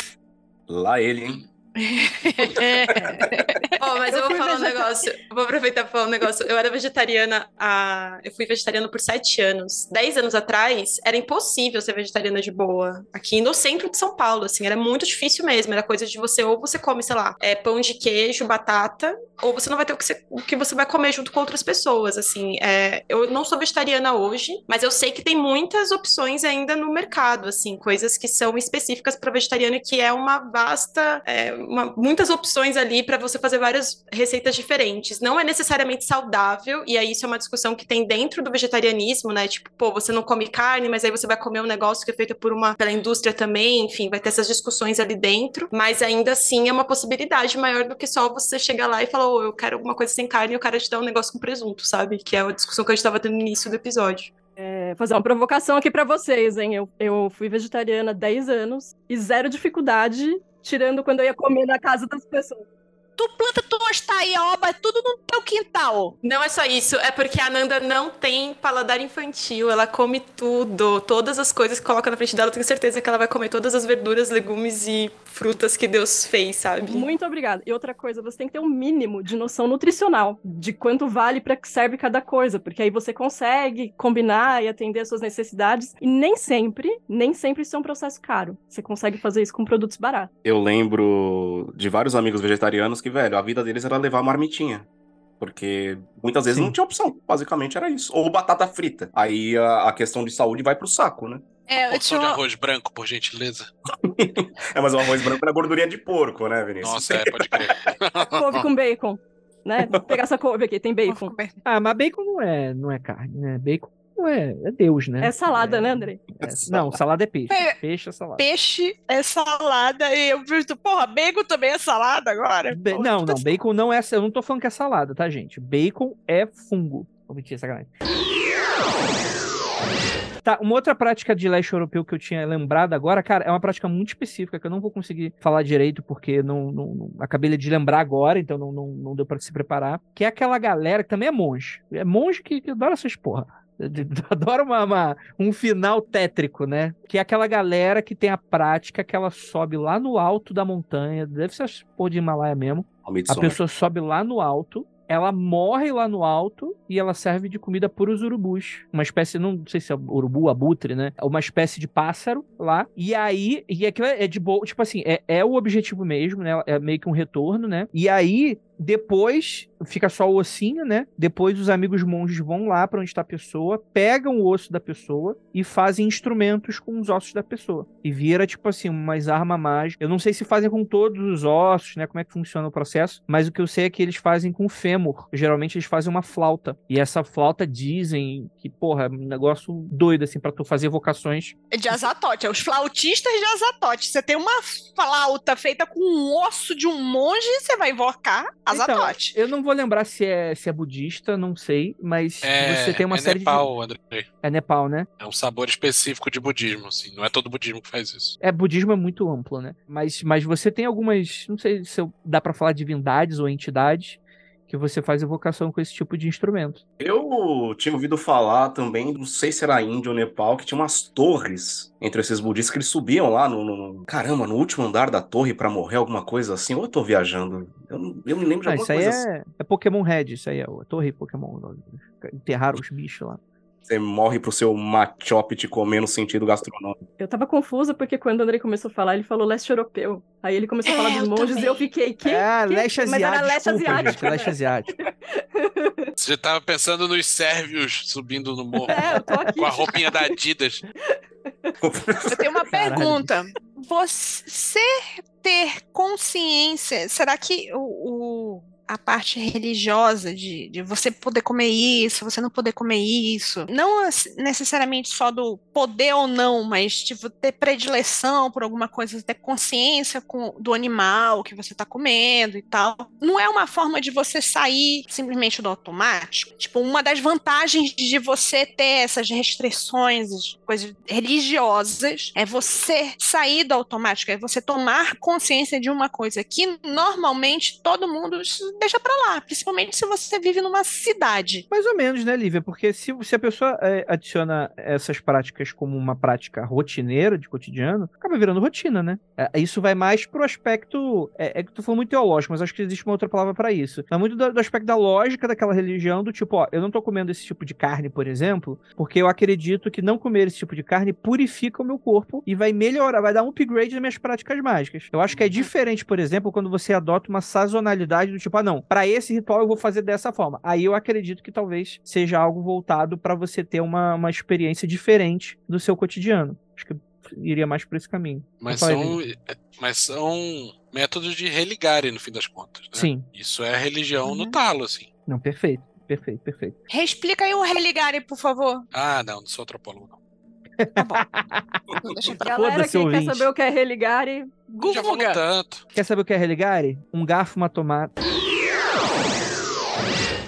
Lá ele, hein? Ó, mas eu, Eu vou falar um negócio. Eu vou aproveitar pra falar um negócio. Eu era vegetariana há. Eu fui vegetariana por sete anos. Dez anos atrás, era impossível ser vegetariana de boa. Aqui no centro de São Paulo, assim, era muito difícil mesmo. Era coisa de você, ou você come, sei lá, é, pão de queijo, batata, ou você não vai ter o que você, o que você vai comer junto com outras pessoas, assim. É, eu não sou vegetariana hoje, mas eu sei que tem muitas opções ainda no mercado, assim, coisas que são específicas para vegetariano, que é uma vasta, é, uma- muitas opções ali para você fazer várias receitas diferentes. Não é necessariamente saudável, e aí isso é uma discussão que tem dentro do vegetarianismo, né? Tipo, pô, você não come carne, mas aí você vai comer um negócio que é feito por uma pela indústria também, enfim, vai ter essas discussões ali dentro, mas ainda assim é uma possibilidade maior do que só você chegar lá e falar, ô, eu quero alguma coisa sem carne e o cara te dá um negócio com presunto, sabe? Que é a discussão que a gente tava tendo no início do episódio. É, fazer uma provocação aqui pra vocês, hein? Eu, eu fui vegetariana há 10 anos e zero dificuldade, tirando quando eu ia comer na casa das pessoas. Tu planta tuas taioba, tudo no teu quintal. Não é só isso, é porque a Nanda não tem paladar infantil, ela come tudo, todas as coisas que coloca na frente dela, eu tenho certeza que ela vai comer todas as verduras, legumes e frutas que Deus fez, sabe? Muito obrigada. E outra coisa, você tem que ter um mínimo de noção nutricional de quanto vale para que serve cada coisa, porque aí você consegue combinar e atender as suas necessidades. E nem sempre, nem sempre isso é um processo caro. Você consegue fazer isso com produtos baratos. Eu lembro de vários amigos vegetarianos que, velho, a vida deles era levar marmitinha. Porque muitas vezes Sim. não tinha opção. Basicamente era isso. Ou batata frita. Aí a, a questão de saúde vai pro saco, né? É, eu tinha de arroz branco, por gentileza. É, mas o arroz branco era gordurinha de porco, né, Vinícius? Nossa, é, pode crer. Couve com bacon. Né? Vou pegar essa couve aqui, tem bacon. Ah, mas bacon não é, não é carne, né? Bacon não é, Deus, né? É salada, É- né, Andrei? é- não, salada é peixe. É. Peixe é salada. Peixe é salada e eu vejo, porra, bacon também é salada agora? Ba- Pô, não, tá- não, bacon não é. Eu não tô falando que é salada, tá, gente? Bacon é fungo. Vou mentir, sacanagem. Tá, uma outra prática de leste europeu que eu tinha lembrado agora, cara, é uma prática muito específica que eu não vou conseguir falar direito porque não, não- não- acabei de lembrar agora, então não, não, não deu pra se preparar. Que é aquela galera que também é monge. É monge que, que adora essas porra. Adora uma, uma- um final tétrico, né? Que é aquela galera que tem a prática que ela sobe lá no alto da montanha, deve ser porra de Himalaia mesmo. A Midsommar. pessoa sobe lá no alto, ela morre lá no alto e ela serve de comida para os urubus. Uma espécie, não sei se é urubu, abutre, né? Uma espécie de pássaro lá. E aí, e aquilo é de boa, tipo assim, é, é o objetivo mesmo, né? É meio que um retorno, né? E aí, depois fica só o ossinho, né? Depois os amigos monges vão lá para onde está a pessoa, pegam o osso da pessoa e fazem instrumentos com os ossos da pessoa. E vira, tipo assim, umas armas mágicas. Eu não sei se fazem com todos os ossos, né? Como é que funciona o processo, mas o que eu sei é que eles fazem com fêmur. Geralmente eles fazem uma flauta. E essa flauta dizem que, porra, é um negócio doido, assim, para tu fazer vocações. De Azatote, é os flautistas de Azatote. Você tem uma flauta feita com um osso de um monge, você vai invocar Azatote. Então, eu não vou lembrar se é, se é budista, não sei, mas É, você tem uma é série Nepal, André. de. É Nepal, né? É um sabor específico de budismo, assim. Não é todo budismo que faz isso. É, budismo é muito amplo, né? Mas, mas você tem algumas, não sei se eu- dá pra falar divindades ou entidades que você faz evocação com esse tipo de instrumento. Eu tinha ouvido falar também, não sei se era Índia ou Nepal, que tinha umas torres entre esses budistas que eles subiam lá no, no- caramba, no último andar da torre pra morrer, alguma coisa assim. Ou eu tô viajando? Eu, não- eu me lembro de Ah, alguma isso aí coisa assim. é, é Pokémon Red, isso aí é a torre Pokémon. Enterraram os bichos lá. Você morre pro seu Machop te comer no sentido gastronômico. Eu tava confusa porque quando o Andrei começou a falar, ele falou leste europeu. Aí ele começou a falar É, dos monges também. e eu fiquei, que? é, que? leste Mas asiático. era leste desculpa, asiático. gente, leste asiático. Você já tava pensando nos sérvios subindo no morro É, eu tô aqui. com a roupinha da Adidas. Eu tenho uma Caralho. pergunta. Você ter consciência, será que o, o- a parte religiosa de, de você poder comer isso, você não poder comer isso, não necessariamente só do poder ou não, mas tipo, ter predileção por alguma coisa, ter consciência com, do animal que você está comendo e tal, não é uma forma de você sair simplesmente do automático? Tipo, uma das vantagens de você ter essas restrições, coisas religiosas, é você sair do automático, é você tomar consciência de uma coisa que normalmente todo mundo deixa pra lá, principalmente se você vive numa cidade. Mais ou menos, né, Lívia? Porque se, se a pessoa é, adiciona essas práticas como uma prática rotineira, de cotidiano, acaba virando rotina, né? É, isso vai mais pro aspecto. É, é que tu falou muito teológico, mas acho que existe uma outra palavra pra isso. É muito do, do aspecto da lógica daquela religião, do tipo, ó, eu não tô comendo esse tipo de carne, por exemplo, porque eu acredito que não comer esse tipo de carne purifica o meu corpo e vai melhorar, vai dar um upgrade nas minhas práticas mágicas. Eu acho que é diferente, por exemplo, quando você adota uma sazonalidade do tipo, ah, não, pra esse ritual eu vou fazer dessa forma. Aí eu acredito que talvez seja algo voltado pra você ter uma, uma experiência diferente do seu cotidiano. Acho que iria mais por esse caminho. Mas são, mas são métodos de religare, no fim das contas. Né? Sim. Isso é religião no Uhum. talo, assim. Não, perfeito. Perfeito, perfeito. Reexplica aí o religare, por favor. Ah, não, não sou antropólogo, não. Tá bom. Galera que quer saber o que é religare, Já no Guga. tanto. Quer saber o que é religare? Um garfo, uma tomada.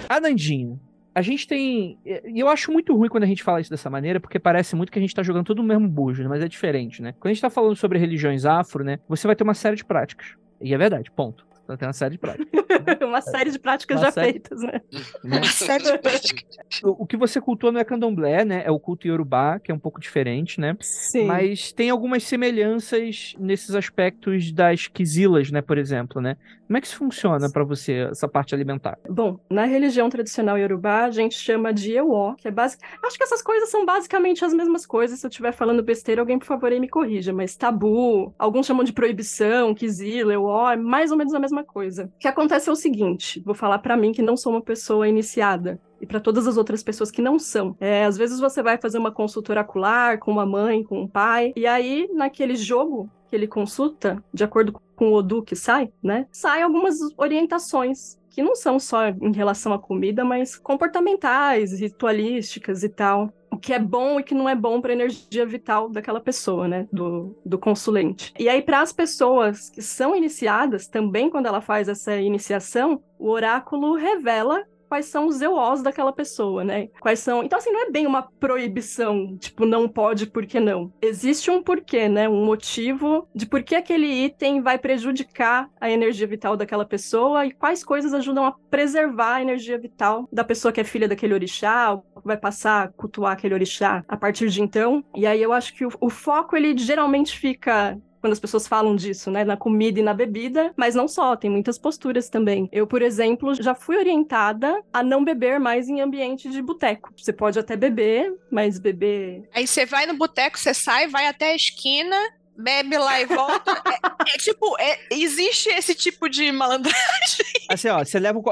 A Nandinho. A gente tem. E eu acho muito ruim quando a gente fala isso dessa maneira, porque parece muito que a gente tá jogando tudo no mesmo bujo, né? mas é diferente, né? Quando a gente tá falando sobre religiões afro, né? Você vai ter uma série de práticas. E é verdade, ponto. Vai ter uma série de práticas. uma série de práticas Uma já série- feitas, né? né? Uma série de práticas. O, que você cultua não é candomblé, né? É o culto iorubá, que é um pouco diferente, né? Sim. Mas tem algumas semelhanças nesses aspectos das quisilas, né, por exemplo, né? Como é que isso funciona pra você, essa parte alimentar? Bom, na religião tradicional iorubá, a gente chama de Ewó, que é basic... Acho que essas coisas são basicamente as mesmas coisas. Se eu estiver falando besteira, alguém, por favor, aí me corrija. Mas tabu, alguns chamam de proibição, Kizila, Ewó, é mais ou menos a mesma mesma coisa. O que acontece é o seguinte, vou falar pra mim que não sou uma pessoa iniciada e para todas as outras pessoas que não são. É, às vezes você vai fazer uma consulta oracular com uma mãe, com um pai, e aí naquele jogo que ele consulta, de acordo com o Odu que sai, né? Saem algumas orientações que não são só em relação à comida, mas comportamentais, ritualísticas e tal. O que é bom e que não é bom para a energia vital daquela pessoa, né? Do, do consulente. E aí, para as pessoas que são iniciadas, também quando ela faz essa iniciação, o oráculo revela quais são os EOs daquela pessoa, né? Quais são. Então, assim, não é bem uma proibição, tipo, não pode, por que não? Existe um porquê, né? Um motivo de por que aquele item vai prejudicar a energia vital daquela pessoa e quais coisas ajudam a preservar a energia vital da pessoa que é filha daquele orixá, vai passar a cultuar aquele orixá a partir de então. E aí eu acho que o, o foco, ele geralmente fica quando as pessoas falam disso, né? Na comida e na bebida, mas não só, tem muitas posturas também. Eu, por exemplo, já fui orientada a não beber mais em ambiente de boteco. Você pode até beber, mas beber. Aí você vai no boteco, você sai, vai até a esquina, bebe lá e volta. é, é tipo, é, existe esse tipo de malandragem. Assim, ó, você leva o.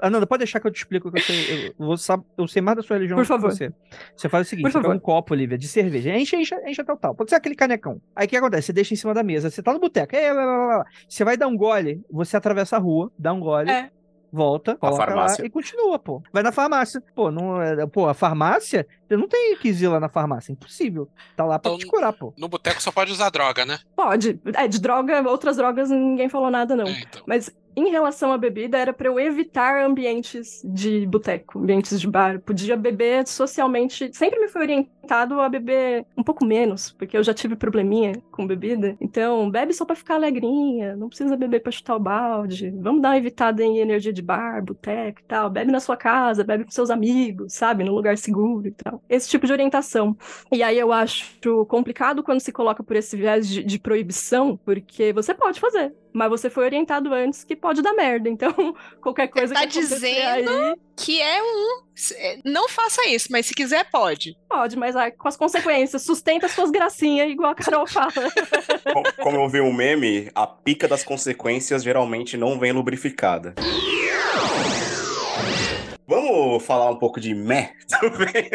Ananda, pode deixar que eu te explico que eu sei. Eu, vou, eu sei mais da sua religião Por favor. que você. Você faz o seguinte: você pega favor. um copo, Olivia, de cerveja. Enche, enche, enche até o tal. Pode ser aquele canecão. Aí o que acontece? Você deixa em cima da mesa. Você tá no boteco. Ei, lá, lá, lá, lá. Você vai dar um gole, você atravessa a rua, dá um gole. É. Volta, coloca lá farmácia. e continua, pô. Vai na farmácia. Pô, não, é- pô, a farmácia, eu não tenho que ir lá na farmácia, impossível. Tá lá pra Então, te curar, pô. No boteco só pode usar droga, né? Pode. É, de droga, outras drogas ninguém falou nada, não. É, então. Mas em relação à bebida, era para eu evitar ambientes de boteco, ambientes de bar. Podia beber socialmente. Sempre me foi orientado a beber um pouco menos, porque eu já tive probleminha com bebida. Então, bebe só para ficar alegrinha, não precisa beber para chutar o balde. Vamos dar uma evitada em energia de bar, boteco e tal. Bebe na sua casa, bebe com seus amigos, sabe? Num lugar seguro e tal. Esse tipo de orientação. E aí eu acho complicado quando se coloca por esse viés de, de proibição, porque você pode fazer. Mas você foi orientado antes que pode dar merda. Então, qualquer coisa tá que dizendo aí, Que é um. é, Não faça isso, mas se quiser, pode. pode, mas aí, com as consequências. Sustenta suas gracinhas, igual a Carol fala. Co- Como eu vi um meme, a pica das consequências geralmente não vem lubrificada. Vamos falar um pouco de meh também?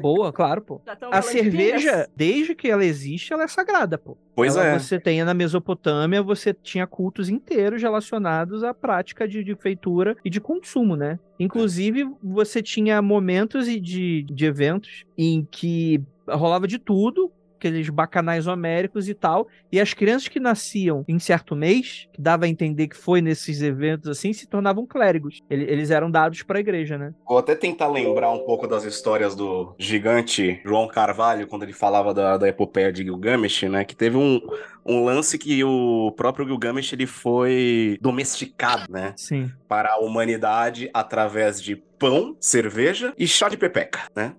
Boa, claro, pô. Tão A de cerveja, pinhas? desde que ela existe, ela é sagrada, pô. Pois Ela- é. Você tem na Mesopotâmia, você tinha cultos inteiros relacionados à prática de, de feitura e de consumo, né? Inclusive, você tinha momentos e de, de eventos em que rolava de tudo, aqueles bacanais homéricos e tal, e as crianças que nasciam em certo mês, que dava a entender que foi nesses eventos assim, se tornavam clérigos. Ele- Eles eram dados para a igreja, né? Vou até tentar lembrar um pouco das histórias do gigante João Carvalho, quando ele falava da, da epopeia de Gilgamesh, né? Que teve um, um lance que o próprio Gilgamesh ele foi domesticado, né? Sim. Para a humanidade através de pão, cerveja e chá de pepeca, né?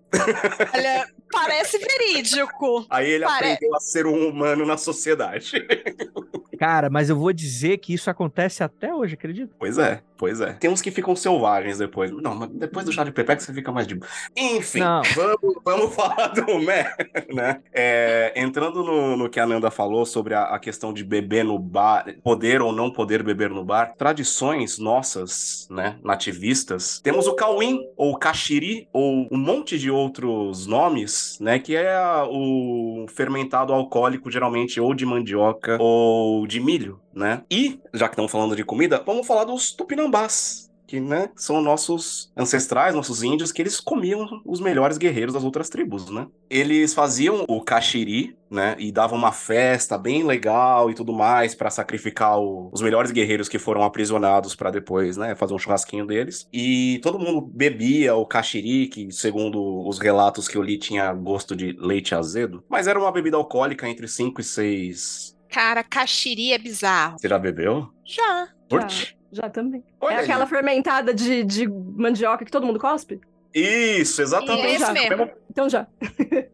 Olha, parece verídico. Aí ele Pare- aprendeu a ser um humano na sociedade. Cara, mas eu vou dizer que isso acontece até hoje, acredita? Pois é, pois é. Tem uns que ficam selvagens depois. Não, mas depois do chá de pepeca você fica mais de. Enfim, Não. vamos, vamos falar do Mé, né? É, entrando no, no que a Nanda falou sobre a, a questão de beber no bar, poder ou não poder beber no bar, tradições nossas, né, nativistas, temos o Cauim, ou Caxiri, ou um monte de outros nomes, né, que é o fermentado alcoólico, geralmente ou de mandioca ou de milho, né? E, já que estamos falando de comida, vamos falar dos tupinambás. Que, né, são nossos ancestrais, nossos índios, que eles comiam os melhores guerreiros das outras tribos, né? Eles faziam o caxiri, né, e davam uma festa bem legal e tudo mais pra sacrificar o- os melhores guerreiros que foram aprisionados pra depois, né, fazer um churrasquinho deles. E todo mundo bebia o caxiri, que segundo os relatos que eu li tinha gosto de leite azedo, mas era uma bebida alcoólica entre 5 e 6. Cara, caxiri é bizarro. Você já bebeu? Já. Curte? Já também. Olha é aí. aquela fermentada de, de mandioca que todo mundo cospe? Isso, exatamente. Isso É o mesmo. mesmo, Então já.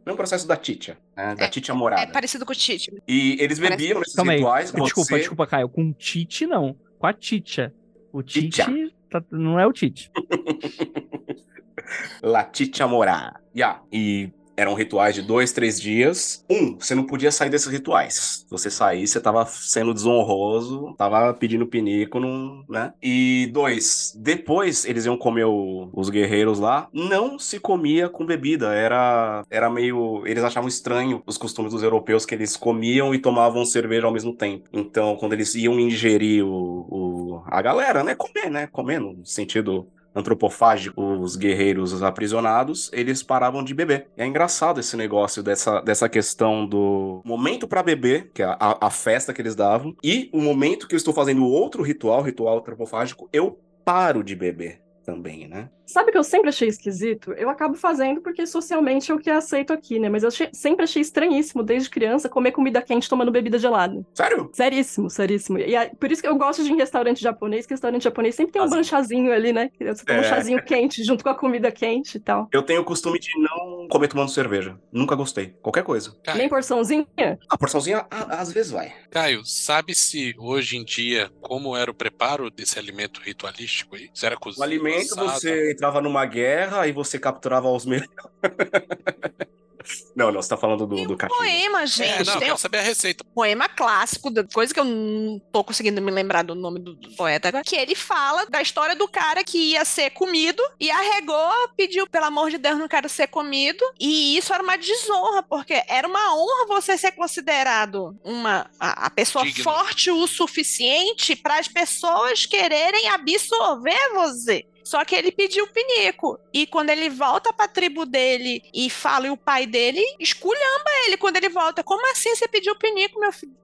mesmo processo da Titia, né? Da É, Titia É Morada. parecido com o Tite. E eles parece- bebiam nesses Calma aí. rituais. Desculpa, você- desculpa, Caio. Com Tite, não. Com a Titia. O Tite Titia. tá- não é o Tite. La Titia Morada. Yeah. E Eram rituais de dois, três dias. Um, você não podia sair desses rituais. Se você saísse, você tava sendo desonroso, tava pedindo pinico, não, né? E dois, depois eles iam comer o- os guerreiros lá, não se comia com bebida. Era, era meio. Eles achavam estranho os costumes dos europeus que eles comiam e tomavam cerveja ao mesmo tempo. Então, quando eles iam ingerir o, o- a galera, né? Comer, né? Comer no sentido antropofágico, os guerreiros aprisionados, eles paravam de beber. E é engraçado esse negócio dessa, dessa questão do momento pra beber, que é a, a festa que eles davam, e o momento que eu estou fazendo outro ritual, ritual antropofágico, eu paro de beber também, né? Sabe o que eu sempre achei esquisito? Eu acabo fazendo porque socialmente é o que é aceito aqui, né? Mas eu achei- sempre achei estranhíssimo, desde criança, comer comida quente tomando bebida gelada. Sério? Seríssimo, seríssimo. E aí, por isso que eu gosto de ir em restaurante japonês, que restaurante japonês sempre tem um banchazinho ali, né? Você toma um É. chazinho quente junto com a comida quente e tal. Eu tenho o costume de não comer tomando cerveja. Nunca gostei. Qualquer coisa. Caio, Nem porçãozinha? A porçãozinha, a- às vezes vai. Caio, sabe-se hoje em dia como era o preparo desse alimento ritualístico aí? Se era O cozido, alimento, assado? você entrava numa guerra e você capturava os melhores. não, não, você tá falando do, do cachimbo. Poema, É, gente. não, tem quero saber a receita. poema clássico, coisa que eu não tô conseguindo me lembrar do nome do, do poeta agora, que ele fala da história do cara que ia ser comido e arregou, pediu, pelo amor de Deus, não quero ser comido. E isso era uma desonra, porque era uma honra você ser considerado uma a, a pessoa Digno. forte o suficiente para as pessoas quererem absorver você. Só que ele pediu pinico. E quando ele volta pra tribo dele e fala e o pai dele esculhamba ele quando ele volta. Como assim você pediu pinico, meu filho?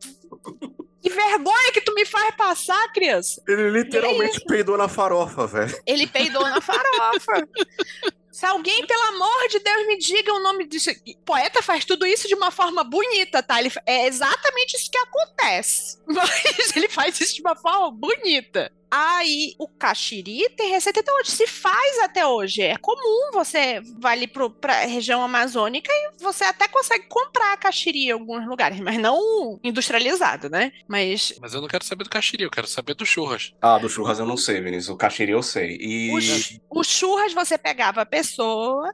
Que vergonha que tu me faz passar, criança. Ele literalmente peidou na farofa, velho. Ele peidou na farofa. Se alguém, pelo amor de Deus, me diga o nome disso. Poeta faz tudo isso de uma forma bonita, tá? Ele, é exatamente isso que acontece. Mas ele faz isso de uma forma bonita. Aí, o caxiri tem receita até hoje. Se faz até hoje. É comum você vai ali pro, pra região amazônica e você até consegue comprar caxiri em alguns lugares, mas não industrializado, né? Mas Mas eu não quero saber do caxiri, eu quero saber do churras. Ah, do churras eu não sei, Vinícius. O caxiri eu sei. E. o, o churras você pegava a pessoa.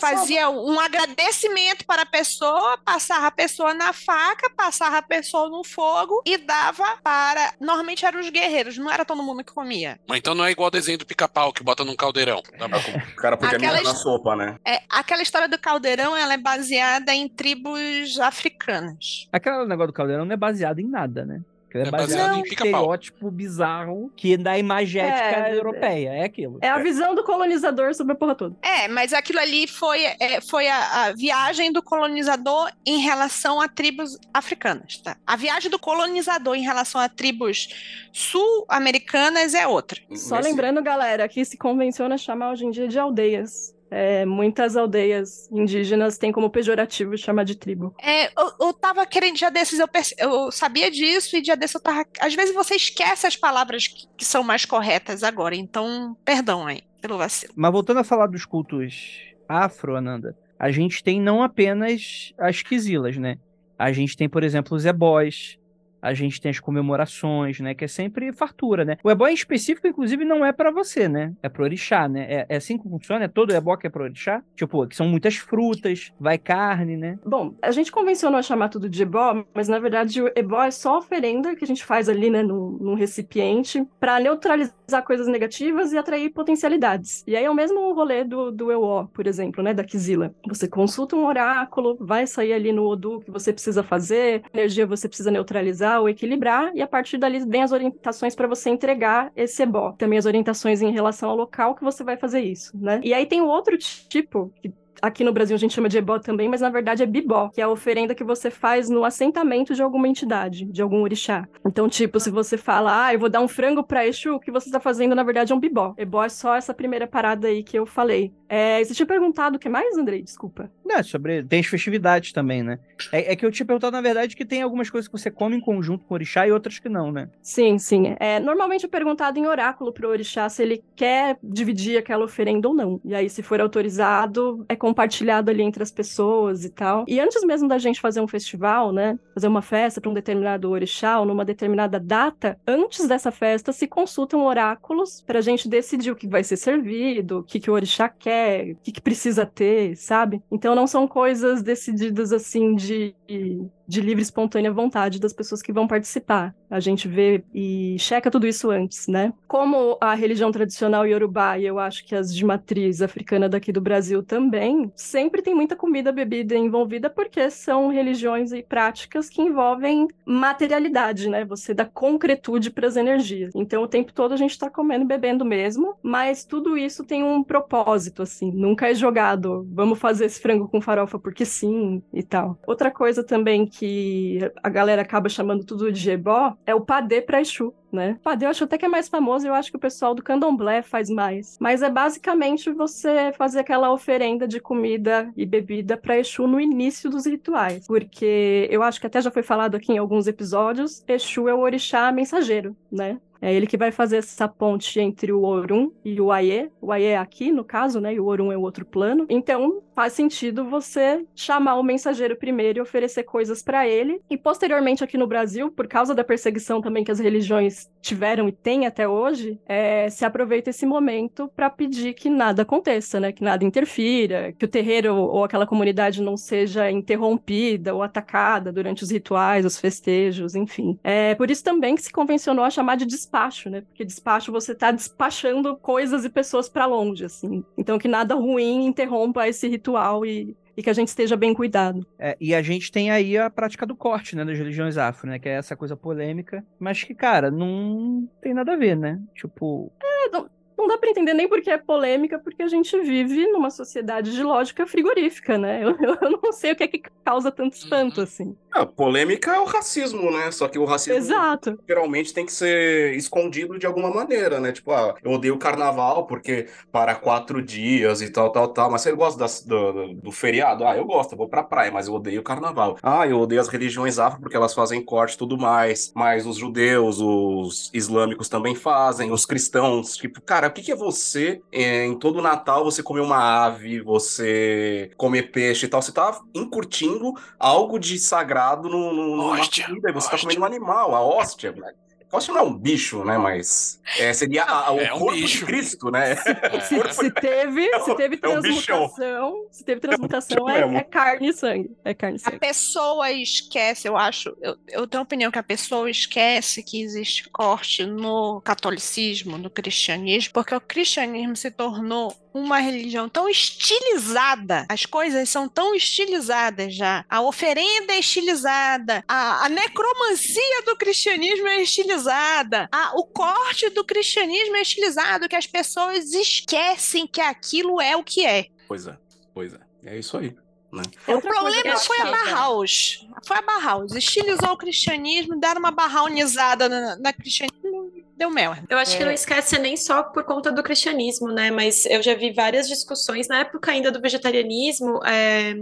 Fazia um agradecimento para a pessoa, passava a pessoa na faca, passava a pessoa no fogo e dava para. Normalmente eram os guerreiros, não era todo mundo que comia. Mas então não é igual o desenho do pica-pau que bota num caldeirão. O cara podia mirar na sopa, né? É, aquela história do caldeirão ela é baseada em tribos africanas. Aquele negócio do caldeirão não é baseado em nada, né? É É baseado em estereótipo bizarro que da imagética É, europeia. É aquilo. É a visão do colonizador sobre a porra toda. É, mas aquilo ali foi, é, foi a, a viagem do colonizador em relação a tribos africanas, tá? A viagem do colonizador em relação a tribos sul-americanas é outra. Só lembrando, galera, que se convenciona chamar hoje em dia de aldeias. É, muitas aldeias indígenas têm como pejorativo chamar de tribo. É, eu, eu tava querendo, dia desses, eu, perce- eu sabia disso, e dia desses eu tava. Às vezes você esquece as palavras que, que são mais corretas agora, então, perdão aí pelo vacilo. Mas voltando a falar dos cultos afro, Ananda, a gente tem não apenas as quisilas, né? A gente tem, por exemplo, os ebós, a gente tem as comemorações, né? Que é sempre fartura, né? O ebó em específico, inclusive, não é pra você, né? É pro orixá, né? É, é assim que funciona? É todo ebó que é pro orixá? Tipo, que são muitas frutas, vai carne, né? Bom, a gente convencionou a chamar tudo de ebó, mas na verdade o ebó é só oferenda que a gente faz ali, né, num, num recipiente, para neutralizar coisas negativas e atrair potencialidades. E aí é o mesmo rolê do, do EO, por exemplo, né, da Kizila. Você consulta um oráculo, vai sair ali no Odu que você precisa fazer, energia você precisa neutralizar ou equilibrar, e a partir dali vem as orientações para você entregar esse ebó. Também as orientações em relação ao local que você vai fazer isso, né? E aí tem o outro tipo, que Aqui no Brasil a gente chama de ebó também, mas na verdade é bibó, que é a oferenda que você faz no assentamento de alguma entidade, de algum orixá. Então, tipo, se você fala, ah, eu vou dar um frango pra Exu, o que você tá fazendo na verdade é um bibó. Ebó é só essa primeira parada aí que eu falei. É, você tinha perguntado o que mais, Andrei? Desculpa. Não, é sobre. Tem as festividades também, né? É, é que eu tinha perguntado, na verdade, que tem algumas coisas que você come em conjunto com o orixá e outras que não, né? Sim, sim. É, normalmente é perguntado em oráculo pro orixá se ele quer dividir aquela oferenda ou não. E aí, se for autorizado, é compartilhado ali entre as pessoas e tal. E antes mesmo da gente fazer um festival, né, fazer uma festa para um determinado orixá ou numa determinada data, antes dessa festa se consultam oráculos para a gente decidir o que vai ser servido, o que, que o orixá quer, o que, que precisa ter, sabe? Então não são coisas decididas assim de de livre espontânea vontade das pessoas que vão participar. A gente vê e checa tudo isso antes, né? Como a religião tradicional iorubá, e eu acho que as de matriz africana daqui do Brasil também, sempre tem muita comida, bebida envolvida, porque são religiões e práticas que envolvem materialidade, né? Você dá concretude para as energias. Então, o tempo todo a gente está comendo bebendo mesmo, mas tudo isso tem um propósito, assim. Nunca é jogado, vamos fazer esse frango com farofa porque sim e tal. Outra coisa também que que a galera acaba chamando tudo de ebó, é o padê para Exu, né? O padê eu acho até que é mais famoso, eu acho que o pessoal do candomblé faz mais. Mas é basicamente você fazer aquela oferenda de comida e bebida para Exu no início dos rituais. Porque eu acho que até já foi falado aqui em alguns episódios, Exu é o orixá mensageiro, né? É ele que vai fazer essa ponte entre o Orum e o Aie. O Aie é aqui, no caso, né? E o Orum é o outro plano. Então, faz sentido você chamar o mensageiro primeiro e oferecer coisas para ele. E posteriormente aqui no Brasil, por causa da perseguição também que as religiões tiveram e têm até hoje, é, se aproveita esse momento para pedir que nada aconteça, né? Que nada interfira, que o terreiro ou aquela comunidade não seja interrompida ou atacada durante os rituais, os festejos, enfim. É por isso também que se convencionou a chamar de despacho, né? Porque despacho você está despachando coisas e pessoas para longe, assim. Então que nada ruim interrompa esse ritual e, e que a gente esteja bem cuidado. É, e a gente tem aí a prática do corte, né, das religiões afro, né, que é essa coisa polêmica, mas que, cara, não tem nada a ver, né? Tipo... É, não, não dá para entender nem porque é polêmica, porque a gente vive numa sociedade de lógica frigorífica, né? Eu, eu não sei o que é que causa tanto espanto, uhum. assim. A polêmica é o racismo, né? Só que o racismo Exato. geralmente tem que ser escondido de alguma maneira, né? Tipo, ah, eu odeio carnaval porque para quatro dias e tal, tal, tal. Mas você gosta das, do, do, feriado? Ah, eu gosto, eu vou pra praia, mas eu odeio carnaval. Ah, eu odeio as religiões afro porque elas fazem corte e tudo mais. Mas os judeus, os islâmicos também fazem, os cristãos. Tipo, cara, o que, que é você, eh, em todo Natal, você comer uma ave, você comer peixe e tal? Você tá incutindo algo de sagrado no, no, numa comida, você está comendo um animal, a hóstia? Hóstia não é um bicho, né? Mas é, seria a, o é um corpo bicho. de Cristo, né? Se, se, se teve, é se teve transmutação, se teve transmutação, é, é, carne e sangue. É carne e sangue. A pessoa esquece, eu acho, eu, eu tenho a opinião que a pessoa esquece que existe corte no catolicismo, no cristianismo, porque o cristianismo se tornou uma religião tão estilizada, as coisas são tão estilizadas já. A oferenda é estilizada, a, a necromancia do cristianismo é estilizada, a, o corte do cristianismo é estilizado, que as pessoas esquecem que aquilo é o que é. Pois é, pois é. É isso aí. Né? O problema foi a Barhaus. Foi a Barhaus. Estilizou o cristianismo, deram uma barraunizada na, na cristianismo deu merda. Eu acho é. que não esquece nem só por conta do cristianismo, né? Mas eu já vi várias discussões na época ainda do vegetarianismo. É...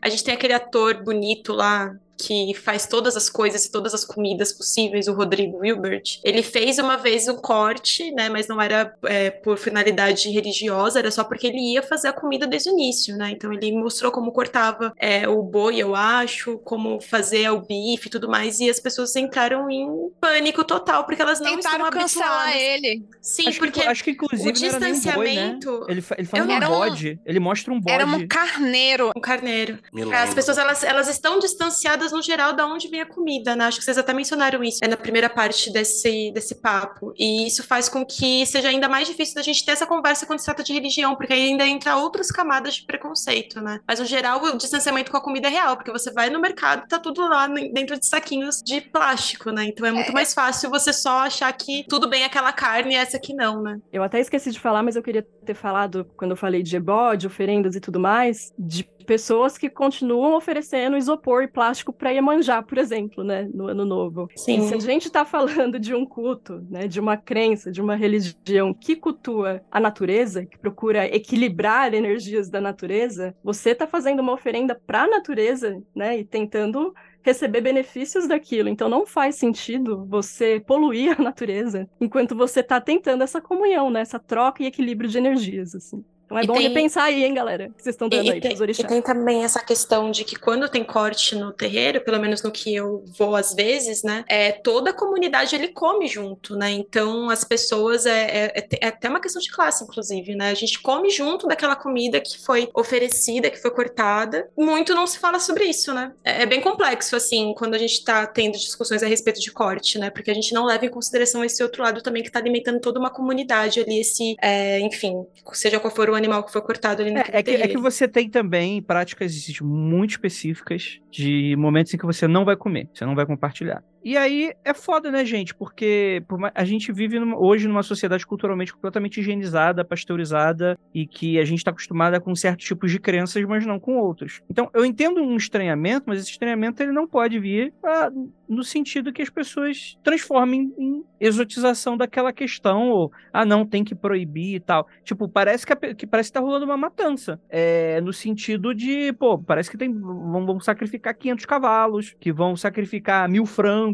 A gente tem aquele ator bonito lá, que faz todas as coisas e todas as comidas possíveis, o Rodrigo Wilbert, ele fez uma vez um corte, né, mas não era é, por finalidade religiosa, era só porque ele ia fazer a comida desde o início, né, então ele mostrou como cortava é, o boi, eu acho, como fazer o bife e tudo mais, e as pessoas entraram em pânico total, porque elas não Tentaram estão cancelar habituadas. ele. Sim, acho porque que, acho que inclusive o distanciamento... Boi, né? Ele, ele faz um bode, ele mostra um bode. Era um carneiro. Um carneiro. As pessoas, elas, elas estão distanciadas no geral da onde vem a comida, né? Acho que vocês até mencionaram isso é na primeira parte desse, desse papo. E isso faz com que seja ainda mais difícil da gente ter essa conversa quando se trata de religião, porque aí ainda entra outras camadas de preconceito, né? Mas no geral, o distanciamento com a comida é real, porque você vai no mercado, tá tudo lá dentro de saquinhos de plástico, né? Então é muito é. mais fácil você só achar que tudo bem aquela carne e essa aqui não, né? Eu até esqueci de falar, mas eu queria ter falado quando eu falei de ebó, de oferendas e tudo mais, de pessoas que continuam oferecendo isopor e plástico para Iemanjá, por exemplo, né, no ano novo. Sim. E se a gente está falando de um culto, né, de uma crença, de uma religião que cultua a natureza, que procura equilibrar energias da natureza, você está fazendo uma oferenda para a natureza, né, e tentando receber benefícios daquilo. Então não faz sentido você poluir a natureza enquanto você está tentando essa comunhão, né? Essa troca e equilíbrio de energias, assim. Então é E bom tem- repensar aí, hein, galera? Que vocês estão dando E, aí tem, e tem também essa questão de que quando tem corte no terreiro, pelo menos no que eu vou às vezes, né? É, toda a comunidade ele come junto, né? Então as pessoas é, é, é é até uma questão de classe, inclusive, né? A gente come junto daquela comida que foi oferecida, que foi cortada. Muito não se fala sobre isso, né? É, é bem complexo, assim, quando a gente tá tendo discussões a respeito de corte, né? Porque a gente não leva em consideração esse outro lado também que tá alimentando toda uma comunidade ali, esse, é, enfim, seja qual for o animal que foi cortado ali naquele É, é que, é que você tem também práticas muito específicas de momentos em que você não vai comer, você não vai compartilhar. E aí é foda, né, gente? Porque a gente vive numa- hoje numa sociedade culturalmente completamente higienizada, pasteurizada e que a gente está acostumada com certos tipos de crenças, mas não com outros. Então eu entendo um estranhamento, mas esse estranhamento ele não pode vir ah, no sentido que as pessoas transformem em exotização daquela questão ou ah não tem que proibir e tal. Tipo parece que, a que parece que tá rolando uma matança. É, no sentido de, pô, parece que tem vão sacrificar 500 cavalos, que vão sacrificar mil frangos,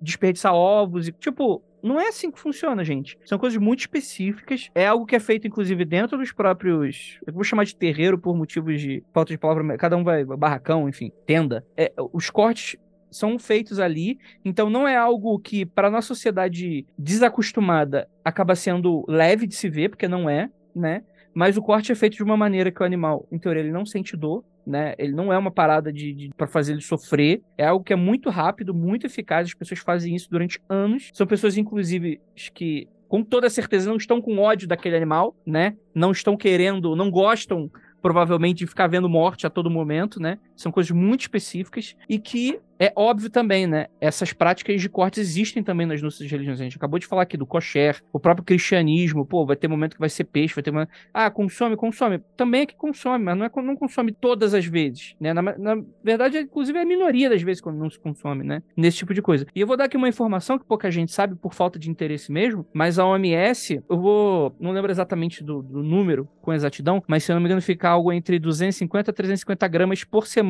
desperdiçar ovos e tipo não é assim que funciona, gente. São coisas muito específicas. É algo que é feito, inclusive, dentro dos próprios. Eu vou chamar de terreiro por motivos de falta de palavra. Cada um vai. Barracão, enfim, tenda. É, os cortes são feitos ali. Então não é algo que, para nossa sociedade desacostumada, acaba sendo leve de se ver, porque não é, né? Mas o corte é feito de uma maneira que o animal, em teoria, ele não sente dor, né? Ele não é uma parada de, de para fazer ele sofrer. É algo que é muito rápido, muito eficaz. As pessoas fazem isso durante anos. São pessoas, inclusive, que com toda certeza não estão com ódio daquele animal, né? Não estão querendo, não gostam provavelmente de ficar vendo morte a todo momento, né? São coisas muito específicas e que é óbvio também, né? Essas práticas de cortes existem também nas nossas religiões. A gente acabou de falar aqui do kosher, o próprio cristianismo, pô, vai ter momento que vai ser peixe, vai ter momento... Ah, consome, consome. Também é que consome, mas não é não consome todas as vezes, né? Na, na verdade, inclusive, é a minoria das vezes quando não se consome, né? Nesse tipo de coisa. E eu vou dar aqui uma informação que pouca gente sabe por falta de interesse mesmo, mas a OMS, eu vou, não lembro exatamente do, do número com exatidão, mas se eu não me engano fica algo entre 250 a 350 gramas por semana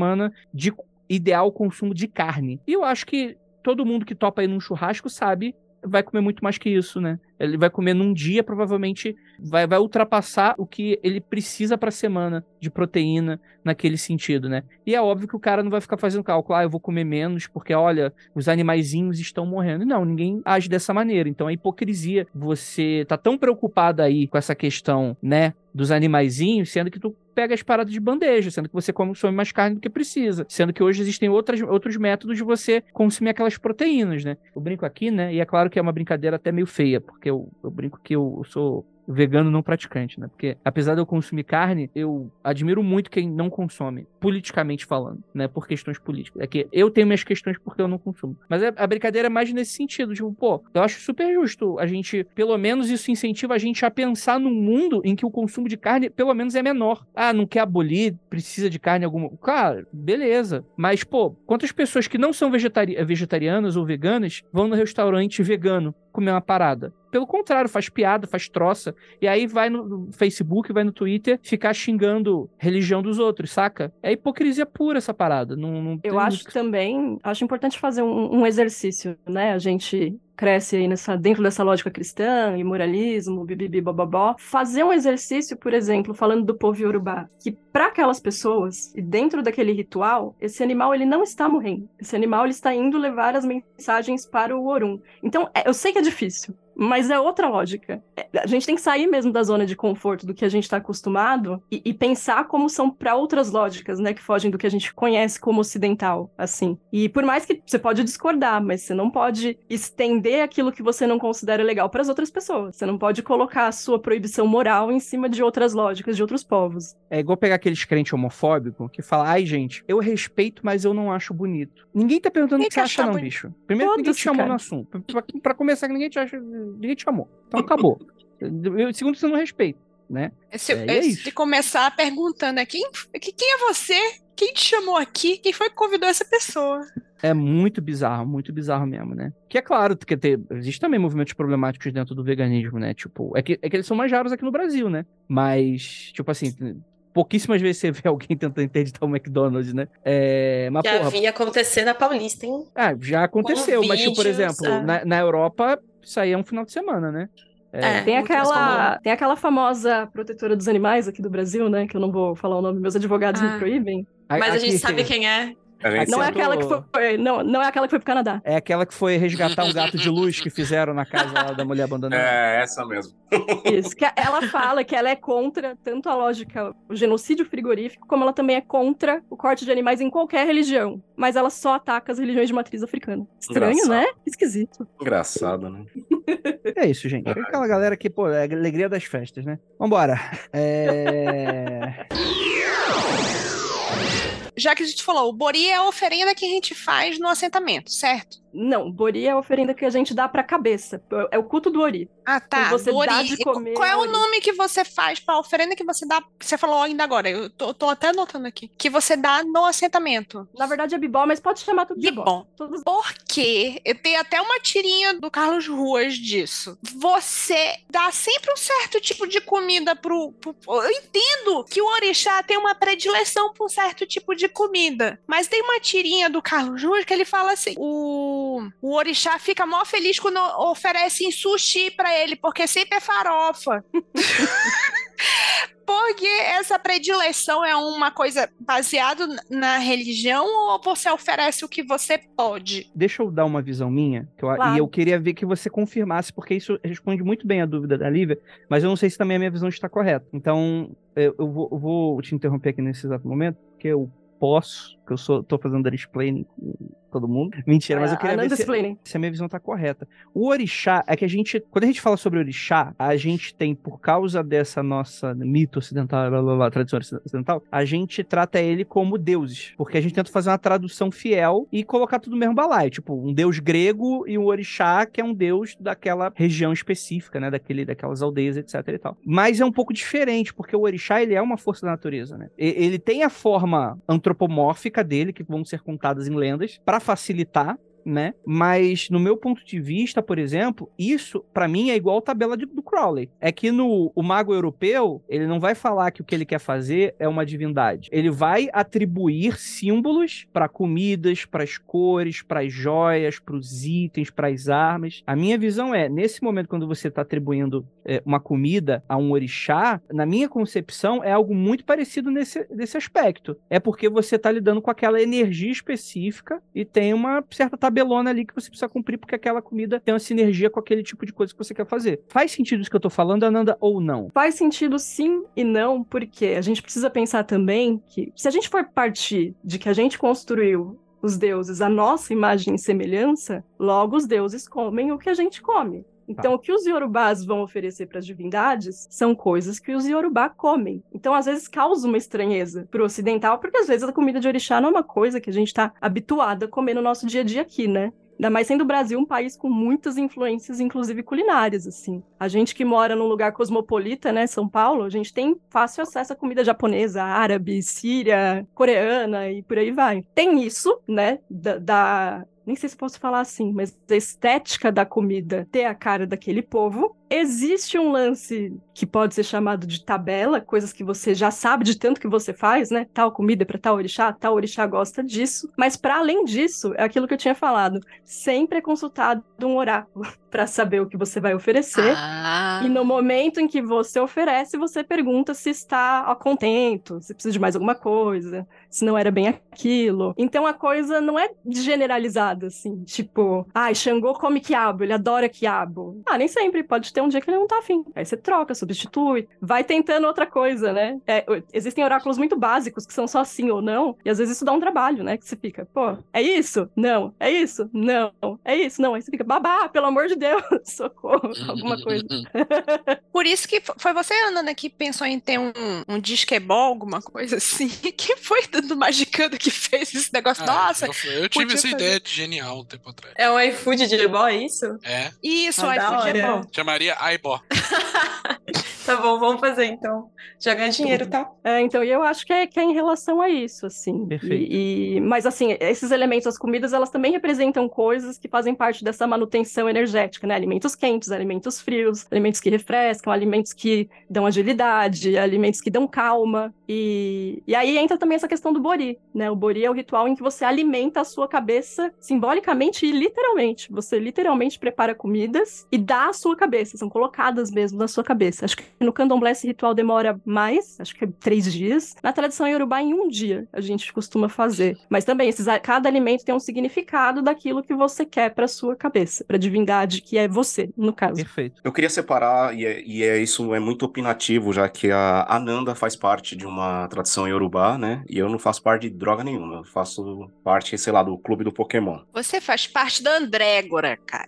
de ideal consumo de carne. E eu acho que todo mundo que topa aí num churrasco sabe vai comer muito mais que isso, né? Ele vai comer num dia, provavelmente vai, vai ultrapassar o que ele precisa pra semana de proteína naquele sentido, né? E é óbvio que o cara não vai ficar fazendo cálculo, ah, eu vou comer menos porque, olha, os animaizinhos estão morrendo. Não, ninguém age dessa maneira. Então é hipocrisia. Você tá tão preocupado aí com essa questão, né, dos animaizinhos, sendo que tu pega as paradas de bandeja, sendo que você consome mais carne do que precisa, sendo que hoje existem outras, outros métodos de você consumir aquelas proteínas, né? Eu brinco aqui, né? E é claro que é uma brincadeira até meio feia, porque eu, eu brinco que eu, eu sou vegano não praticante, né? Porque apesar de eu consumir carne, eu admiro muito quem não consome, politicamente falando, né? Por questões políticas. É que eu tenho minhas questões porque eu não consumo. Mas a brincadeira é mais nesse sentido, tipo, pô, eu acho super justo a gente, pelo menos isso incentiva a gente a pensar num mundo em que o consumo de carne, pelo menos, é menor. Ah, não quer abolir, precisa de carne alguma. Cara, beleza. Mas, pô, quantas pessoas que não são vegetari vegetarianas ou veganas vão no restaurante vegano comer uma parada? Pelo contrário, faz piada, faz troça. E aí vai no Facebook, vai no Twitter ficar xingando religião dos outros, saca? É hipocrisia pura essa parada. Não, não Eu acho também, acho importante fazer um, um exercício, né? A gente cresce aí nessa, dentro dessa lógica cristã e moralismo, bibibi, bababó. Fazer um exercício, por exemplo, falando do povo Yorubá, que para aquelas pessoas, e dentro daquele ritual, esse animal ele não está morrendo. Esse animal ele está indo levar as mensagens para o Orum. Então, é- eu sei que é difícil, mas é outra lógica. É, A gente tem que sair mesmo da zona de conforto do que a gente está acostumado e, e pensar como são para outras lógicas, né, que fogem do que a gente conhece como ocidental, assim. E por mais que você pode discordar, mas você não pode estender aquilo que você não considera legal para as outras pessoas. Você não pode colocar a sua proibição moral em cima de outras lógicas de outros povos. É igual pegar aqueles crentes homofóbicos que falam, ai, gente, eu respeito, mas eu não acho bonito. Ninguém tá perguntando o Ninguém que você acha, não, bonito. bicho. Primeiro, que ninguém te chamou cara. no assunto. Pra, pra começar, que ninguém te acha. Ninguém te chamou. Então acabou. Eu- Segundo, você não respeita, né? Se, É, e é é, começar perguntando, né, quem, que- quem é você? Quem te chamou aqui? Quem foi que convidou essa pessoa? É muito bizarro, muito bizarro mesmo, né? Que é claro que ter, existe também movimentos problemáticos dentro do veganismo, né? Tipo, é que, é que eles são mais raros aqui no Brasil, né? Mas, tipo assim, pouquíssimas vezes você vê alguém tentando interditar o McDonald's, né? É, mas, Já porra, vi acontecer na Paulista, hein? ah, já aconteceu, mas, tipo, por vídeos, exemplo, é. na, na Europa, isso aí é um final de semana, né? É, Tem mais comum. aquela, tem aquela famosa protetora dos animais aqui do Brasil, né? Que eu não vou falar o nome, meus advogados Ah. me proíbem. Mas a Aqui- gente sabe quem é. Gente Não é aquela que foi. Não, não é aquela que foi pro Canadá. É aquela que foi resgatar um gato de luz que fizeram na casa lá da mulher abandonada. É, essa mesmo. Isso. Que ela fala que ela é contra tanto a lógica, o genocídio frigorífico, como ela também é contra o corte de animais em qualquer religião. Mas ela só ataca as religiões de matriz africana. Estranho, Engraçado. né? Esquisito. Engraçado, né? É isso, gente. É aquela galera que, pô, é a alegria das festas, né? Vambora. É... Já que a gente falou, o bori é a oferenda que a gente faz no assentamento, certo? Não, Bori é a oferenda que a gente dá pra cabeça. É o culto do Ori. Ah, tá. Quando você do dá de comer Qual é o nome que você faz para a oferenda que você dá? Você falou ainda agora, eu tô, tô até anotando aqui. Que você dá no assentamento. Na verdade é bibó, mas pode chamar tudo de bibó. Bibó. Todos- Porque eu tenho até uma tirinha do Carlos Ruas disso. Você dá sempre um certo tipo de comida pro, pro- Eu entendo que o orixá tem uma predileção por um certo tipo de comida. Mas tem uma tirinha do Carlos Ruas que ele fala assim: o, o orixá fica mó feliz quando oferecem sushi pra ele, porque sempre é farofa. Porque essa predileção é uma coisa baseada na religião ou você oferece o que você pode? Deixa eu dar uma visão minha, que eu- Claro. e eu queria ver que você confirmasse, porque isso responde muito bem a dúvida da Lívia, mas eu não sei se também a minha visão está correta. Então, eu, eu vou, eu vou te interromper aqui nesse exato momento, porque eu posso, que eu sou, tô fazendo explaining com todo mundo. Mentira, mas eu queria ver Ananda se, se a minha visão tá correta. O orixá, é que a gente, quando a gente fala sobre orixá, a gente tem, por causa dessa nossa mito ocidental, blá, blá, blá, tradição ocidental, a gente trata ele como deuses, porque a gente tenta fazer uma tradução fiel e colocar tudo no mesmo balaio, tipo, um deus grego e um orixá que é um deus daquela região específica, né, daquele, daquelas aldeias, etc e tal. Mas é um pouco diferente, porque o orixá, ele é uma força da natureza, né? Ele tem a forma antropomórfica dele, que vão ser contadas em lendas, para facilitar né? Mas no meu ponto de vista, por exemplo, isso pra mim é igual a tabela de- do Crowley. É que no o mago europeu, ele não vai falar que o que ele quer fazer é uma divindade. Ele vai atribuir símbolos para comidas, para as cores, para as joias, para os itens, para as armas. A minha visão é, nesse momento quando você está atribuindo é, uma comida a um orixá, na minha concepção é algo muito parecido nesse, nesse aspecto. É porque você está lidando com aquela energia específica e tem uma certa tabelona ali que você precisa cumprir porque aquela comida tem uma sinergia com aquele tipo de coisa que você quer fazer. Faz sentido isso que eu tô falando, Ananda, ou não? Faz sentido sim e não, porque a gente precisa pensar também que se a gente for partir de que a gente construiu os deuses à nossa imagem e semelhança, logo os deuses comem o que a gente come. Então, o que os iorubás vão oferecer para as divindades são coisas que os iorubá comem. Então, às vezes, causa uma estranheza para o ocidental, porque às vezes a comida de orixá não é uma coisa que a gente está habituado a comer no nosso dia a dia aqui, né? Ainda mais sendo o Brasil um país com muitas influências, inclusive culinárias, assim. A gente que mora num lugar cosmopolita, né, São Paulo, a gente tem fácil acesso à comida japonesa, árabe, síria, coreana e por aí vai. Tem isso, né, da... da- Nem sei se posso falar assim, mas a estética da comida ter a cara daquele povo. Existe um lance que pode ser chamado de tabela, coisas que você já sabe de tanto que você faz, né? Tal comida para tal orixá, tal orixá gosta disso. Mas para além disso, é aquilo que eu tinha falado, sempre é consultado um oráculo para saber o que você vai oferecer. Ah. E no momento em que você oferece, você pergunta se está contento, se precisa de mais alguma coisa, se não era bem aquilo. Então a coisa não é generalizada, assim. Tipo, ai, Xangô come quiabo, ele adora quiabo. Ah, nem sempre. Pode ter um dia que ele não tá afim. Aí você troca, substitui, vai tentando outra coisa, né? É, existem oráculos muito básicos que são só sim ou não, e às vezes isso dá um trabalho, né? Que você fica, pô, é isso? Não. É isso? Não. É isso? Não. Aí você fica, babá, pelo amor de Deus, socorro, alguma coisa. Por isso que fo- foi você, Ana, que pensou em ter um, um disquebol, alguma coisa assim. Quem foi do, do Magicando que fez esse negócio? Ah, Nossa, eu, eu tive podia essa fazer. ideia de genial um tempo atrás. É o iFood de Ebó, é isso? É, isso, Ah, da podia hora. bom. Chamaria Aibó. Tá bom, vamos fazer então. Já ganha dinheiro, tá? É, então, e eu acho que é, que é em relação a isso, assim. Perfeito. E, e- mas, assim, esses elementos, as comidas, elas também representam coisas que fazem parte dessa manutenção energética, né? Alimentos quentes, alimentos frios, alimentos que refrescam, alimentos que dão agilidade, alimentos que dão calma. E, e aí entra também essa questão do bori, né? O bori é o ritual em que você alimenta a sua cabeça simbolicamente e literalmente. Você literalmente prepara comidas e dá à sua cabeça, são colocadas mesmo na sua cabeça. Acho que no candomblé esse ritual demora mais, acho que é três dias. Na tradição iorubá, em um dia, a gente costuma fazer. Mas também, esses, cada alimento tem um significado daquilo que você quer para sua cabeça, para a divindade que é você, no caso. Perfeito. Eu queria separar, e, é, e é isso é muito opinativo, já que a Ananda faz parte de uma tradição iorubá, né? E eu não faço parte de droga nenhuma. Eu faço parte, sei lá, do clube do Pokémon. Você faz parte da Andrégora, cara.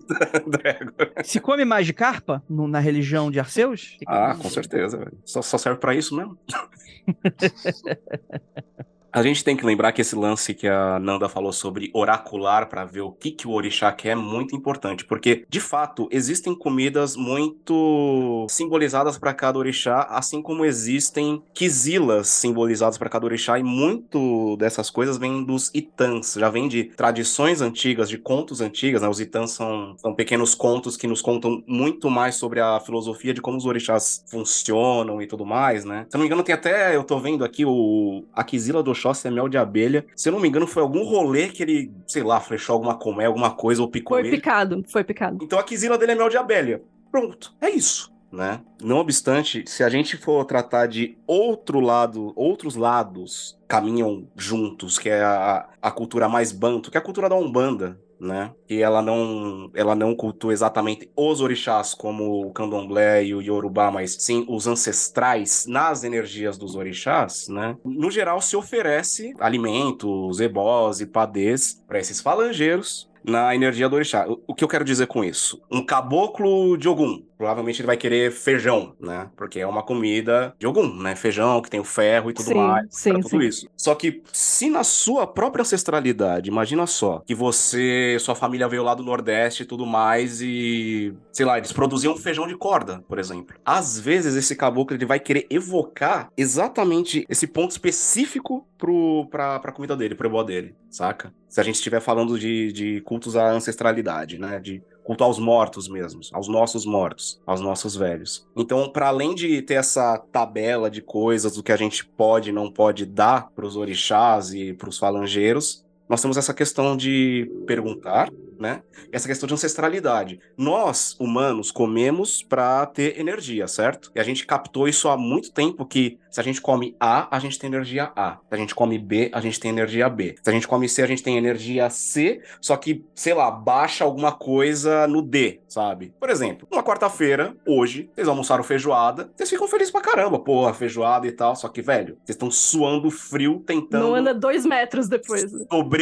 Se come mais de carpa no- na religião de Arceus? Ah, com certeza. Só, só serve pra isso mesmo. A gente tem que lembrar que esse lance que a Nanda falou sobre oracular pra ver o que, que o orixá quer é muito importante, porque de fato existem comidas muito simbolizadas pra cada orixá, assim como existem quisilas simbolizadas pra cada orixá e muito dessas coisas vem dos itãs, já vem de tradições antigas, de contos antigas, né? Os itãs são, são pequenos contos que nos contam muito mais sobre a filosofia de como os orixás funcionam e tudo mais, né? Se não me engano, tem até, eu tô vendo aqui o a quisila do Oxóssi é mel de abelha. Se eu não me engano, foi algum rolê que ele, sei lá, flechou alguma colmeia, alguma coisa ou picou Foi ele. picado, foi picado. Então a quisila dele é mel de abelha. Pronto, é isso. Né? Não obstante, se a gente for tratar de outro lado, outros lados caminham juntos, que é a, a cultura mais banto, que é a cultura da Umbanda, né? E ela não, ela não cultua exatamente os orixás como o candomblé e o yorubá, mas sim os ancestrais nas energias dos orixás, né? No geral se oferece alimentos, ebós e padês para esses falangeiros na energia do orixá. O- que eu quero dizer com isso? Um caboclo de Ogum, provavelmente ele vai querer feijão, né? Porque é uma comida de Ogum, né? Feijão que tem o ferro e tudo Sim, mais, sim, tudo sim. isso. Só que se na sua própria ancestralidade, imagina só, que você, sua família veio lá do Nordeste e tudo mais e, sei lá, eles produziam feijão de corda, por exemplo. Às vezes esse caboclo ele vai querer evocar exatamente esse ponto específico pro, pra, pra comida dele, pro ebó dele, saca? Se a gente estiver falando de, de cultos à ancestralidade, né? De culto aos mortos mesmos, aos nossos mortos, aos nossos velhos. Então, para além de ter essa tabela de coisas do que a gente pode e não pode dar para os orixás e para os falangeiros, nós temos essa questão de perguntar, né? Essa questão de ancestralidade. Nós, humanos, comemos para ter energia, certo? E a gente captou isso há muito tempo que se a gente come A, a gente tem energia A. Se a gente come B, a gente tem energia B. Se a gente come C, a gente tem energia C, só que, sei lá, baixa alguma coisa no D, sabe? Por exemplo, uma quarta-feira, hoje, vocês almoçaram feijoada, vocês ficam felizes pra caramba, porra, feijoada e tal, só que, velho, vocês estão suando frio tentando Não anda dois metros depois.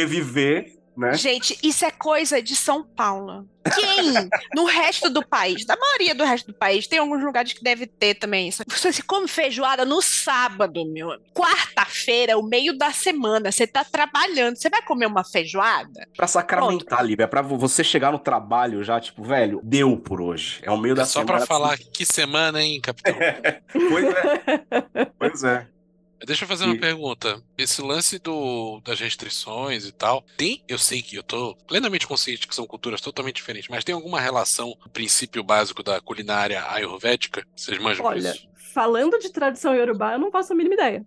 Sobreviver, né? Gente, isso é coisa de São Paulo. Quem no resto do país, da maioria do resto do país, tem alguns lugares que deve ter também isso. Você se come feijoada no sábado, meu. amigo. Quarta-feira, o meio da semana, você tá trabalhando, você vai comer uma feijoada? Pra sacramentar, Lívia, é pra você chegar no trabalho já, tipo, velho, deu por hoje. É o meio da É só semana. pra falar que semana, hein, capitão? Pois é, pois é. Deixa eu fazer uma E- pergunta. Esse lance do, das restrições e tal, tem, eu sei que eu tô plenamente consciente que são culturas totalmente diferentes, mas tem alguma relação princípio básico da culinária ayurvédica? Vocês manjam Olha, disso? falando de tradição iorubá, eu não faço a mínima ideia.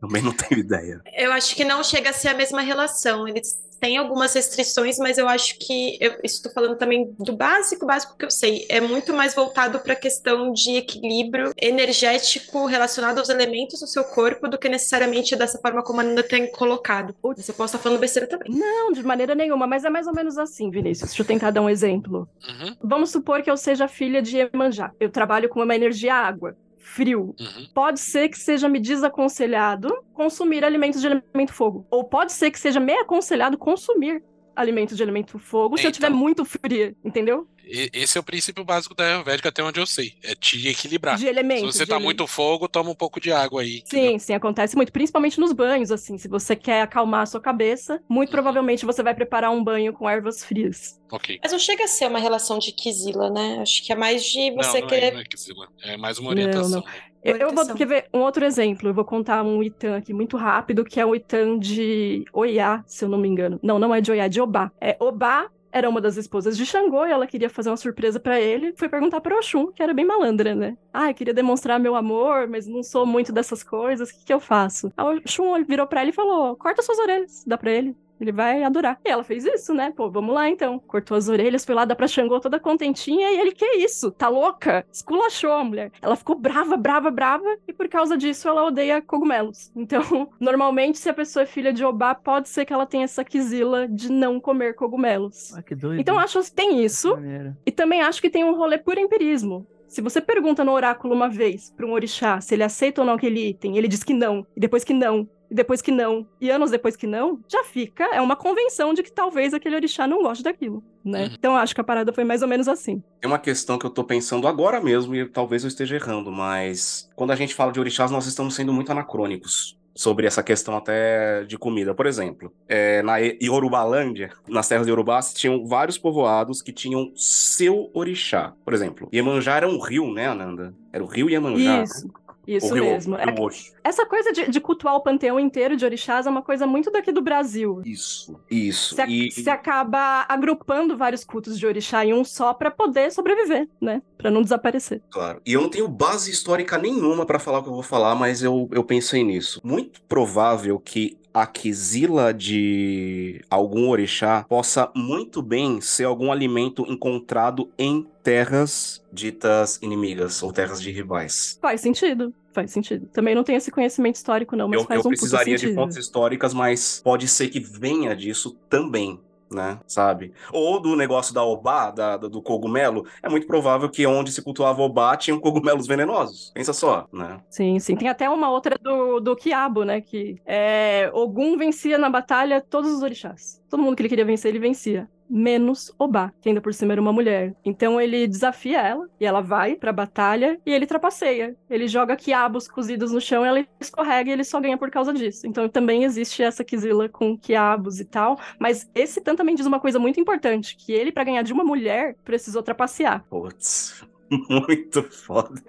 Também não tenho ideia. Eu acho que não chega a ser a mesma relação. Eles têm algumas restrições, mas eu acho que eu estou falando também do básico, básico que eu sei. É muito mais voltado para a questão de equilíbrio energético relacionado aos elementos do seu corpo do que necessariamente dessa forma como a Nanda tem colocado. Putz, eu posso estar falando besteira também. Não, de maneira nenhuma, mas é mais ou menos assim, Vinícius. Deixa eu tentar dar um exemplo. Uhum, Vamos supor que eu seja filha de Iemanjá. Eu trabalho com uma energia água, frio. uhum. Pode ser que seja me desaconselhado consumir alimentos de elemento fogo. Ou pode ser que seja me aconselhado consumir alimentos de elemento fogo se eu Então. tiver muito fria, entendeu? Esse é o princípio básico da Ayurvédica, até onde eu sei. É te equilibrar. De Se elementos. você de tá ele- muito fogo, toma um pouco de água aí. entendeu? Sim, sim, acontece muito, principalmente nos banhos, assim. Se você quer acalmar a sua cabeça, muito provavelmente você vai preparar um banho com ervas frias. Ok. Mas não chega a ser uma relação de Kizila, né? Acho que é mais de Não, você não, querer. é, não é Kizila. É mais uma Não, orientação. não. Eu, eu vou Orientação. quer ver um outro exemplo. Eu vou contar um Itan aqui muito rápido, que é o Itan de Oiá, se eu não me engano. Não, não é de Oiá, é de Obá. É Obá era uma das esposas de Xangô e ela queria fazer uma surpresa pra ele. Foi perguntar para Oxum, que era bem malandra, né? Ah, eu queria demonstrar meu amor, mas não sou muito dessas coisas. O que, que eu faço? A Oxum virou pra ele e falou: corta suas orelhas, dá pra ele. Ele vai adorar. E ela fez isso, né? Pô, vamos lá então. Cortou as orelhas, foi lá dar pra Xangô toda contentinha. E ele, que isso? Tá louca? Esculachou a mulher. Ela ficou brava, brava, brava. E por causa disso, ela odeia cogumelos. Então, normalmente, se a pessoa é filha de Obá, pode ser que ela tenha essa quizila de não comer cogumelos. Ah, que doido. Então, acho que tem isso. E também acho que tem um rolê por empirismo. Se você pergunta no oráculo uma vez para um orixá se ele aceita ou não aquele item, ele diz que não, e depois que não, e depois que não, e anos depois que não, já fica, é uma convenção de que talvez aquele orixá não goste daquilo, né? Uhum. Então acho que a parada foi mais ou menos assim. Tem uma questão que eu tô pensando agora mesmo, e talvez eu esteja errando, mas quando a gente fala de orixás, nós estamos sendo muito anacrônicos sobre essa questão até de comida. Por exemplo, é, na Yorubalândia, nas terras de Yorubá, tinham vários povoados que tinham seu orixá. Por exemplo, Iemanjá era um rio, né, Ananda? Era o rio Iemanjá. Isso, né? Isso rio, mesmo. É- rio essa coisa de, de cultuar o panteão inteiro de orixás é uma coisa muito daqui do Brasil. Isso, isso. Você, E- você acaba agrupando vários cultos de orixá em um só para poder sobreviver, né? Para não desaparecer. Claro. E eu não tenho base histórica nenhuma pra falar o que eu vou falar, mas eu, eu pensei nisso. Muito provável que a quizila de algum orixá possa muito bem ser algum alimento encontrado em terras ditas inimigas ou terras de rivais. Faz sentido, faz sentido. Também não tenho esse conhecimento histórico, não, mas Eu, faz eu um puta precisaria de sentido. fontes históricas, mas pode ser que venha disso também. Né, sabe? Ou do negócio da obá, da, do cogumelo, é muito provável que onde se cultuava obá tinham cogumelos venenosos. Pensa só, né? Sim, sim. Tem até uma outra do, do Quiabo, né? Que é, Ogum vencia na batalha todos os orixás. Todo mundo que ele queria vencer, ele vencia. Menos Obá, que ainda por cima era uma mulher. Então ele desafia ela, e ela vai pra batalha, e ele trapaceia. Ele joga quiabos cozidos no chão, ela escorrega e ele só ganha por causa disso. Então também existe essa quizila com quiabos e tal. Mas esse tanto também diz uma coisa muito importante, que ele, pra ganhar de uma mulher, precisou trapacear. Putz, muito foda.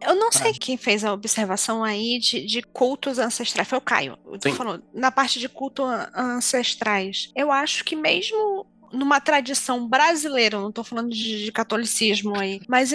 Eu não sei quem fez a observação aí de, de cultos ancestrais. Foi o Caio. Tu Sim. falou, na parte de culto an- ancestrais. Eu acho que mesmo numa tradição brasileira, não tô falando de, de catolicismo aí, mas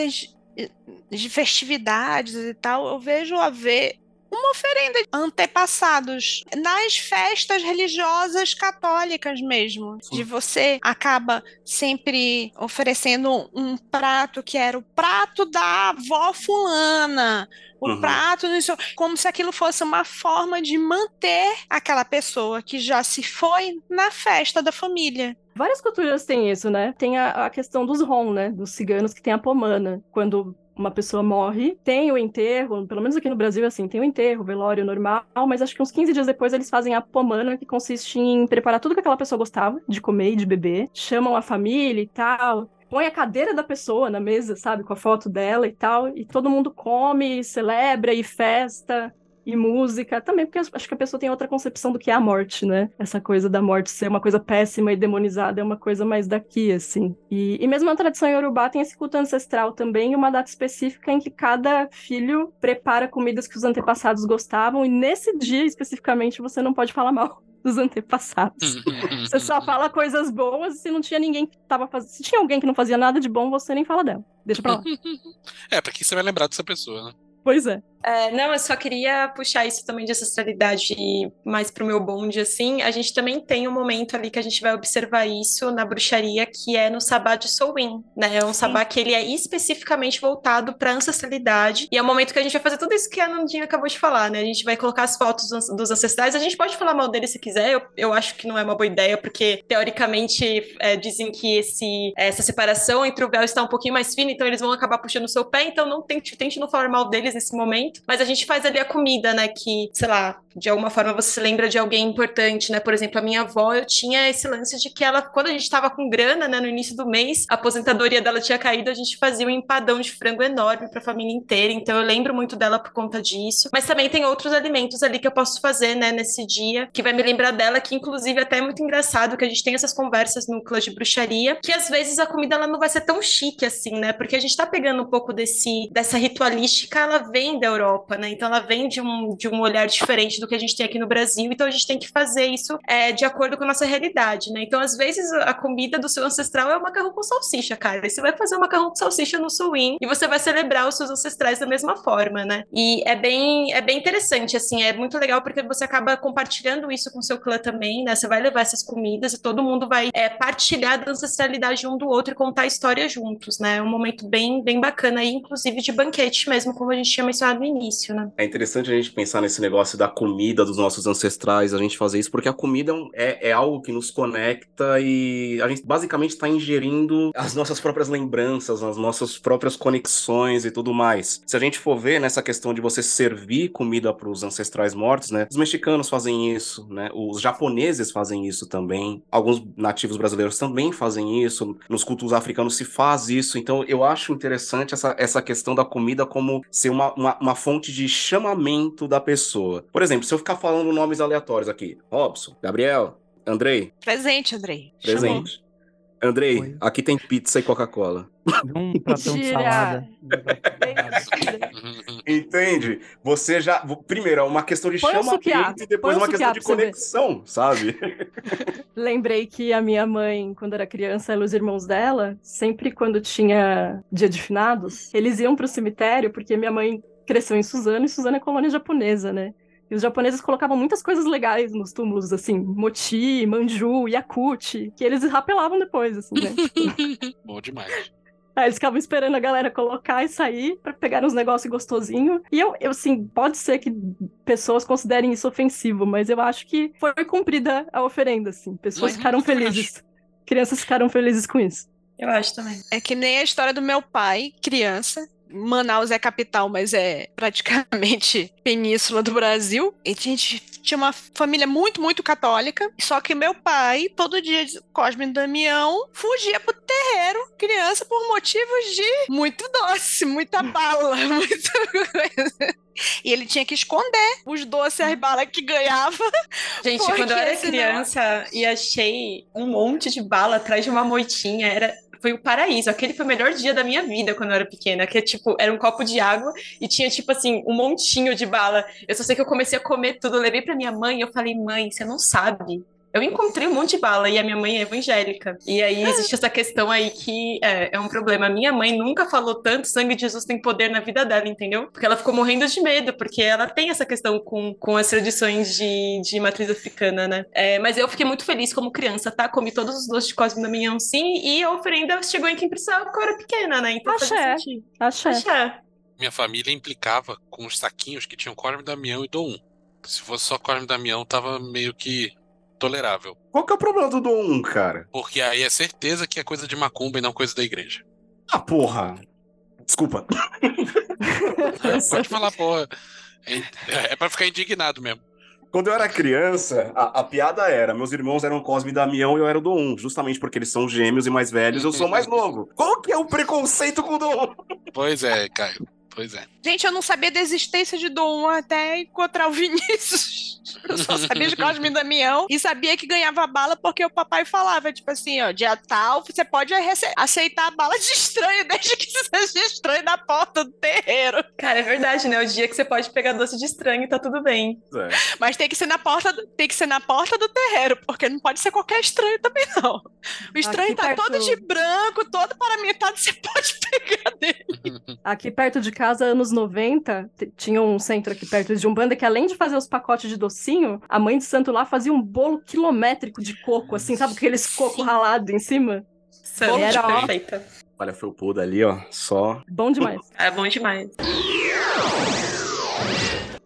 de festividades e tal, eu vejo haver uma oferenda de antepassados nas festas religiosas católicas mesmo. Sim. De você acaba sempre oferecendo um prato que era o prato da avó fulana, o Uhum. prato como se aquilo fosse uma forma de manter aquela pessoa que já se foi na festa da família. Várias culturas têm isso, né? Tem a, a questão dos Rom, né? Dos ciganos que tem a pomana. Quando uma pessoa morre, tem o enterro, pelo menos aqui no Brasil, assim, tem o enterro, o velório normal, mas acho que uns 15 dias depois eles fazem a pomana, que consiste em preparar tudo que aquela pessoa gostava de comer e de beber, chamam a família e tal. Põe a cadeira da pessoa na mesa, sabe, com a foto dela e tal, e todo mundo come, celebra e festa e música também, porque acho que a pessoa tem outra concepção do que é a morte, né? Essa coisa da morte ser uma coisa péssima e demonizada é uma coisa mais daqui, assim. E, e mesmo na tradição iorubá tem esse culto ancestral também, uma data específica em que cada filho prepara comidas que os antepassados gostavam, e nesse dia especificamente você não pode falar mal dos antepassados. Você só fala coisas boas e se não tinha ninguém que tava fazendo. Se tinha alguém que não fazia nada de bom, você nem fala dela. Deixa pra lá. É, porque você vai lembrar dessa pessoa, né? Pois é. É, não, eu só queria puxar isso também de ancestralidade mais pro meu bonde, assim. A gente também tem um momento ali que a gente vai observar isso na bruxaria, que é no sabá de Solwyn, né? É um sabá que ele é especificamente voltado pra ancestralidade. E é o momento que a gente vai fazer tudo isso que a Nandinha acabou de falar, né? A gente vai colocar as fotos dos dos ancestrais. A gente pode falar mal deles se quiser, eu, eu acho que não é uma boa ideia, porque teoricamente é, dizem que esse, essa separação entre o véu está um pouquinho mais fina, então eles vão acabar puxando o seu pé, então não tente, tente não falar mal deles nesse momento. Momento. Mas a gente faz ali a comida, né? Que, sei lá, de alguma forma você se lembra de alguém importante, né? Por exemplo, a minha avó, eu tinha esse lance de que ela, quando a gente tava com grana, né, no início do mês, a aposentadoria dela tinha caído, a gente fazia um empadão de frango enorme pra família inteira. Então eu lembro muito dela por conta disso. Mas também tem outros alimentos ali que eu posso fazer, né, nesse dia, que vai me lembrar dela, que inclusive até é muito engraçado que a gente tem essas conversas no clã de bruxaria, que às vezes a comida ela não vai ser tão chique assim, né? Porque a gente tá pegando um pouco desse dessa ritualística, ela vem da Europa, né? Então ela vem de um, de um olhar diferente do que a gente tem aqui no Brasil, então a gente tem que fazer isso é, de acordo com a nossa realidade, né? Então às vezes a comida do seu ancestral é o macarrão com salsicha, cara. Você vai fazer o macarrão com salsicha no Suin e você vai celebrar os seus ancestrais da mesma forma, né? E é bem é bem interessante assim, é muito legal porque você acaba compartilhando isso com seu clã também, né? Você vai levar essas comidas e todo mundo vai é, partilhar da ancestralidade um do outro e contar a história juntos, né? É um momento bem, bem bacana aí, inclusive de banquete mesmo, como a gente tinha mencionado início, né? É interessante a gente pensar nesse negócio da comida dos nossos ancestrais, a gente fazer isso, porque a comida é, é algo que nos conecta e a gente basicamente está ingerindo as nossas próprias lembranças, as nossas próprias conexões e tudo mais. Se a gente for ver nessa questão de você servir comida para os ancestrais mortos, né? Os mexicanos fazem isso, né? Os japoneses fazem isso também. Alguns nativos brasileiros também fazem isso. Nos cultos africanos se faz isso. Então eu acho interessante essa, essa questão da comida como ser uma, uma, uma fonte de chamamento da pessoa. Por exemplo, se eu ficar falando nomes aleatórios aqui, Robson, Gabriel, Andrei. Presente, Andrei. Presente. Andrei, Oi. aqui tem pizza e Coca-Cola. Um pratão de salada. Entende? Você já. Primeiro, é uma questão de chamamento e depois uma questão de conexão, sabe? Lembrei que a minha mãe, quando era criança, ela e os irmãos dela, sempre quando tinha dia de finados, eles iam pro cemitério, porque minha mãe cresceu em Suzano e Suzano é colônia japonesa, né? E os japoneses colocavam muitas coisas legais nos túmulos, assim, moti, manju, yakut, que eles rapelavam depois, assim, né? Tipo... Bom demais. Aí eles ficavam esperando a galera colocar e sair para pegar uns negócios gostosinhos. E eu, eu, assim, pode ser que pessoas considerem isso ofensivo, mas eu acho que foi cumprida a oferenda, assim. Pessoas uhum, ficaram felizes. Crianças ficaram felizes com isso. Eu acho também. É que nem a história do meu pai, criança, Manaus é capital, mas é praticamente península do Brasil. E a gente tinha uma família muito, muito católica. Só que meu pai, todo dia, Cosme e Damião, fugia pro terreiro, criança, por motivos de muito doce, muita bala, muita coisa. E ele tinha que esconder os doces e as balas que ganhava. Gente, quando eu era criança e achei um monte de bala atrás de uma moitinha, era foi o paraíso. Aquele foi o melhor dia da minha vida quando eu era pequena, que tipo, era um copo de água e tinha tipo assim, um montinho de bala. Eu só sei que eu comecei a comer tudo, eu levei para minha mãe e eu falei: "Mãe, você não sabe eu encontrei um monte de bala e a minha mãe é evangélica. E aí existe essa questão aí que é, é um problema. Minha mãe nunca falou tanto sangue de Jesus tem poder na vida dela, entendeu? Porque ela ficou morrendo de medo, porque ela tem essa questão com, com as tradições de, de matriz africana, né? É, mas eu fiquei muito feliz como criança, tá? Comi todos os doces de Cosme da minha sim, e a oferenda chegou em quem precisava porque eu era pequena, né? Então Axé. Axé. Axé. Minha família implicava com os saquinhos que tinham Cosme Damião e Dom 1. Se fosse só Cosme Damião, tava meio que tolerável. Qual que é o problema do Dom 1, cara? Porque aí é certeza que é coisa de macumba e não coisa da igreja. Ah, porra. Desculpa. Pode falar, porra. É, é pra ficar indignado mesmo. Quando eu era criança, a, a, piada era: meus irmãos eram Cosme e Damião e eu era o Dom 1, justamente porque eles são gêmeos e mais velhos, eu sou mais novo. Qual que é o preconceito com o Dom 1? Pois é, Caio. Pois é. Gente, eu não sabia da existência de Dom até encontrar o Vinícius. Eu só sabia de Cosme e Damião e sabia que ganhava bala porque o papai falava, tipo assim, ó, dia tal, você pode aceitar a bala de estranho, desde que seja estranho na porta do terreiro. Cara, é verdade, né? O dia que você pode pegar doce de estranho, tá tudo bem. É. Mas tem que ser na porta, do, tem que ser na porta do terreiro, porque não pode ser qualquer estranho também, não. O estranho Aqui tá perto... todo de branco, todo paramentado, você pode pegar dele. Aqui perto de casa casa, anos 90, tinha um centro aqui perto de Umbanda que, além de fazer os pacotes de docinho, a mãe de santo lá fazia um bolo quilométrico de coco, assim, sabe? Aqueles coco ralado em cima. Santo, era perfeita. Olha, foi o pulo ali, ó, só. Bom demais. É bom demais.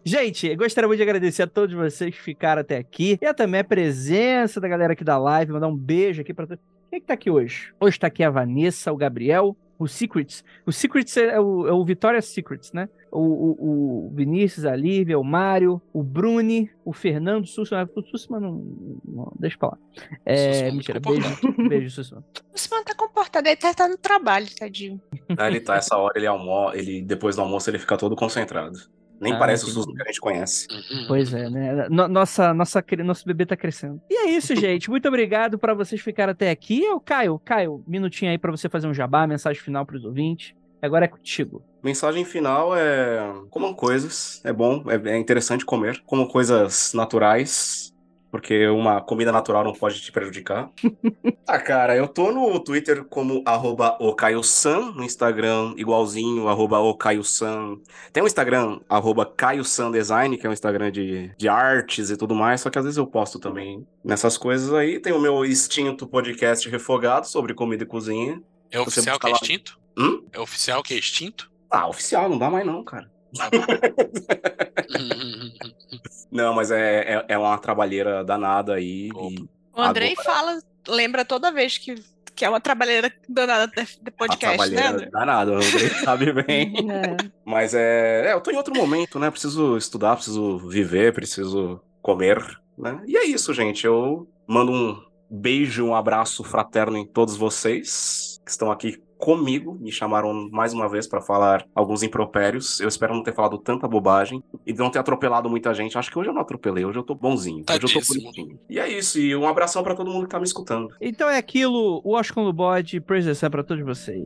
Gente, gostaria muito de agradecer a todos vocês que ficaram até aqui e a também a presença da galera aqui da live, mandar um beijo aqui para todos. Quem é que tá aqui hoje? Hoje tá aqui a Vanessa, o Gabriel, O Secrets. O Secrets é o, é o Vitória Secrets, né? O, o, o Vinícius, a Lívia, o Mário, o Bruni, o Fernando Sussman. O Sussman não, não. Deixa pra lá. É, Sussman mentira, muito beijo, beijo, Sussman. O Simão tá comportado, ele tá, tá no trabalho, tadinho. Aí ele tá, essa hora ele almoça, ele, depois do almoço ele fica todo concentrado. Nem Ah, parece o. Susan que a gente conhece. Uhum. Pois é, né? No- nossa, nossa, nosso bebê tá crescendo. E é isso, gente. Muito obrigado pra vocês ficarem até aqui. Eu, Caio, Caio, minutinho aí pra você fazer um jabá, mensagem final pros ouvintes. Agora é contigo. Mensagem final é: comam coisas, é bom, é, é interessante comer. Comam coisas naturais, porque uma comida natural não pode te prejudicar. ah, cara, eu tô no Twitter como arroba ocaiosan, no Instagram igualzinho, arroba ocaiosan. Tem um Instagram, arroba caiosandesign, que é um Instagram de, de artes e tudo mais, só que às vezes eu posto também nessas coisas aí. Tem o meu extinto podcast refogado sobre comida e cozinha. É oficial que é extinto? Hum? É oficial que é extinto? Ah, oficial, não dá mais não, cara. Não, mas é, é, é uma trabalheira danada aí. E O Andrei Agora- fala, lembra toda vez que, que é uma trabalheira danada de, podcast, né? trabalheira André? danada, o Andrei sabe bem. É. Mas é, é, eu tô em outro momento, né? Preciso estudar, preciso viver, preciso comer, né? E é isso, gente. Eu mando um beijo, um abraço fraterno em todos vocês que estão aqui comigo. Me chamaram mais uma vez pra falar alguns impropérios. Eu espero não ter falado tanta bobagem e não ter atropelado muita gente. Acho que hoje eu não atropelei, hoje eu tô bonzinho. Hoje eu tô bonitinho. E é isso, e um abração pra todo mundo que tá me escutando. Então é aquilo, o Washington do Bode, Sun pra todos vocês.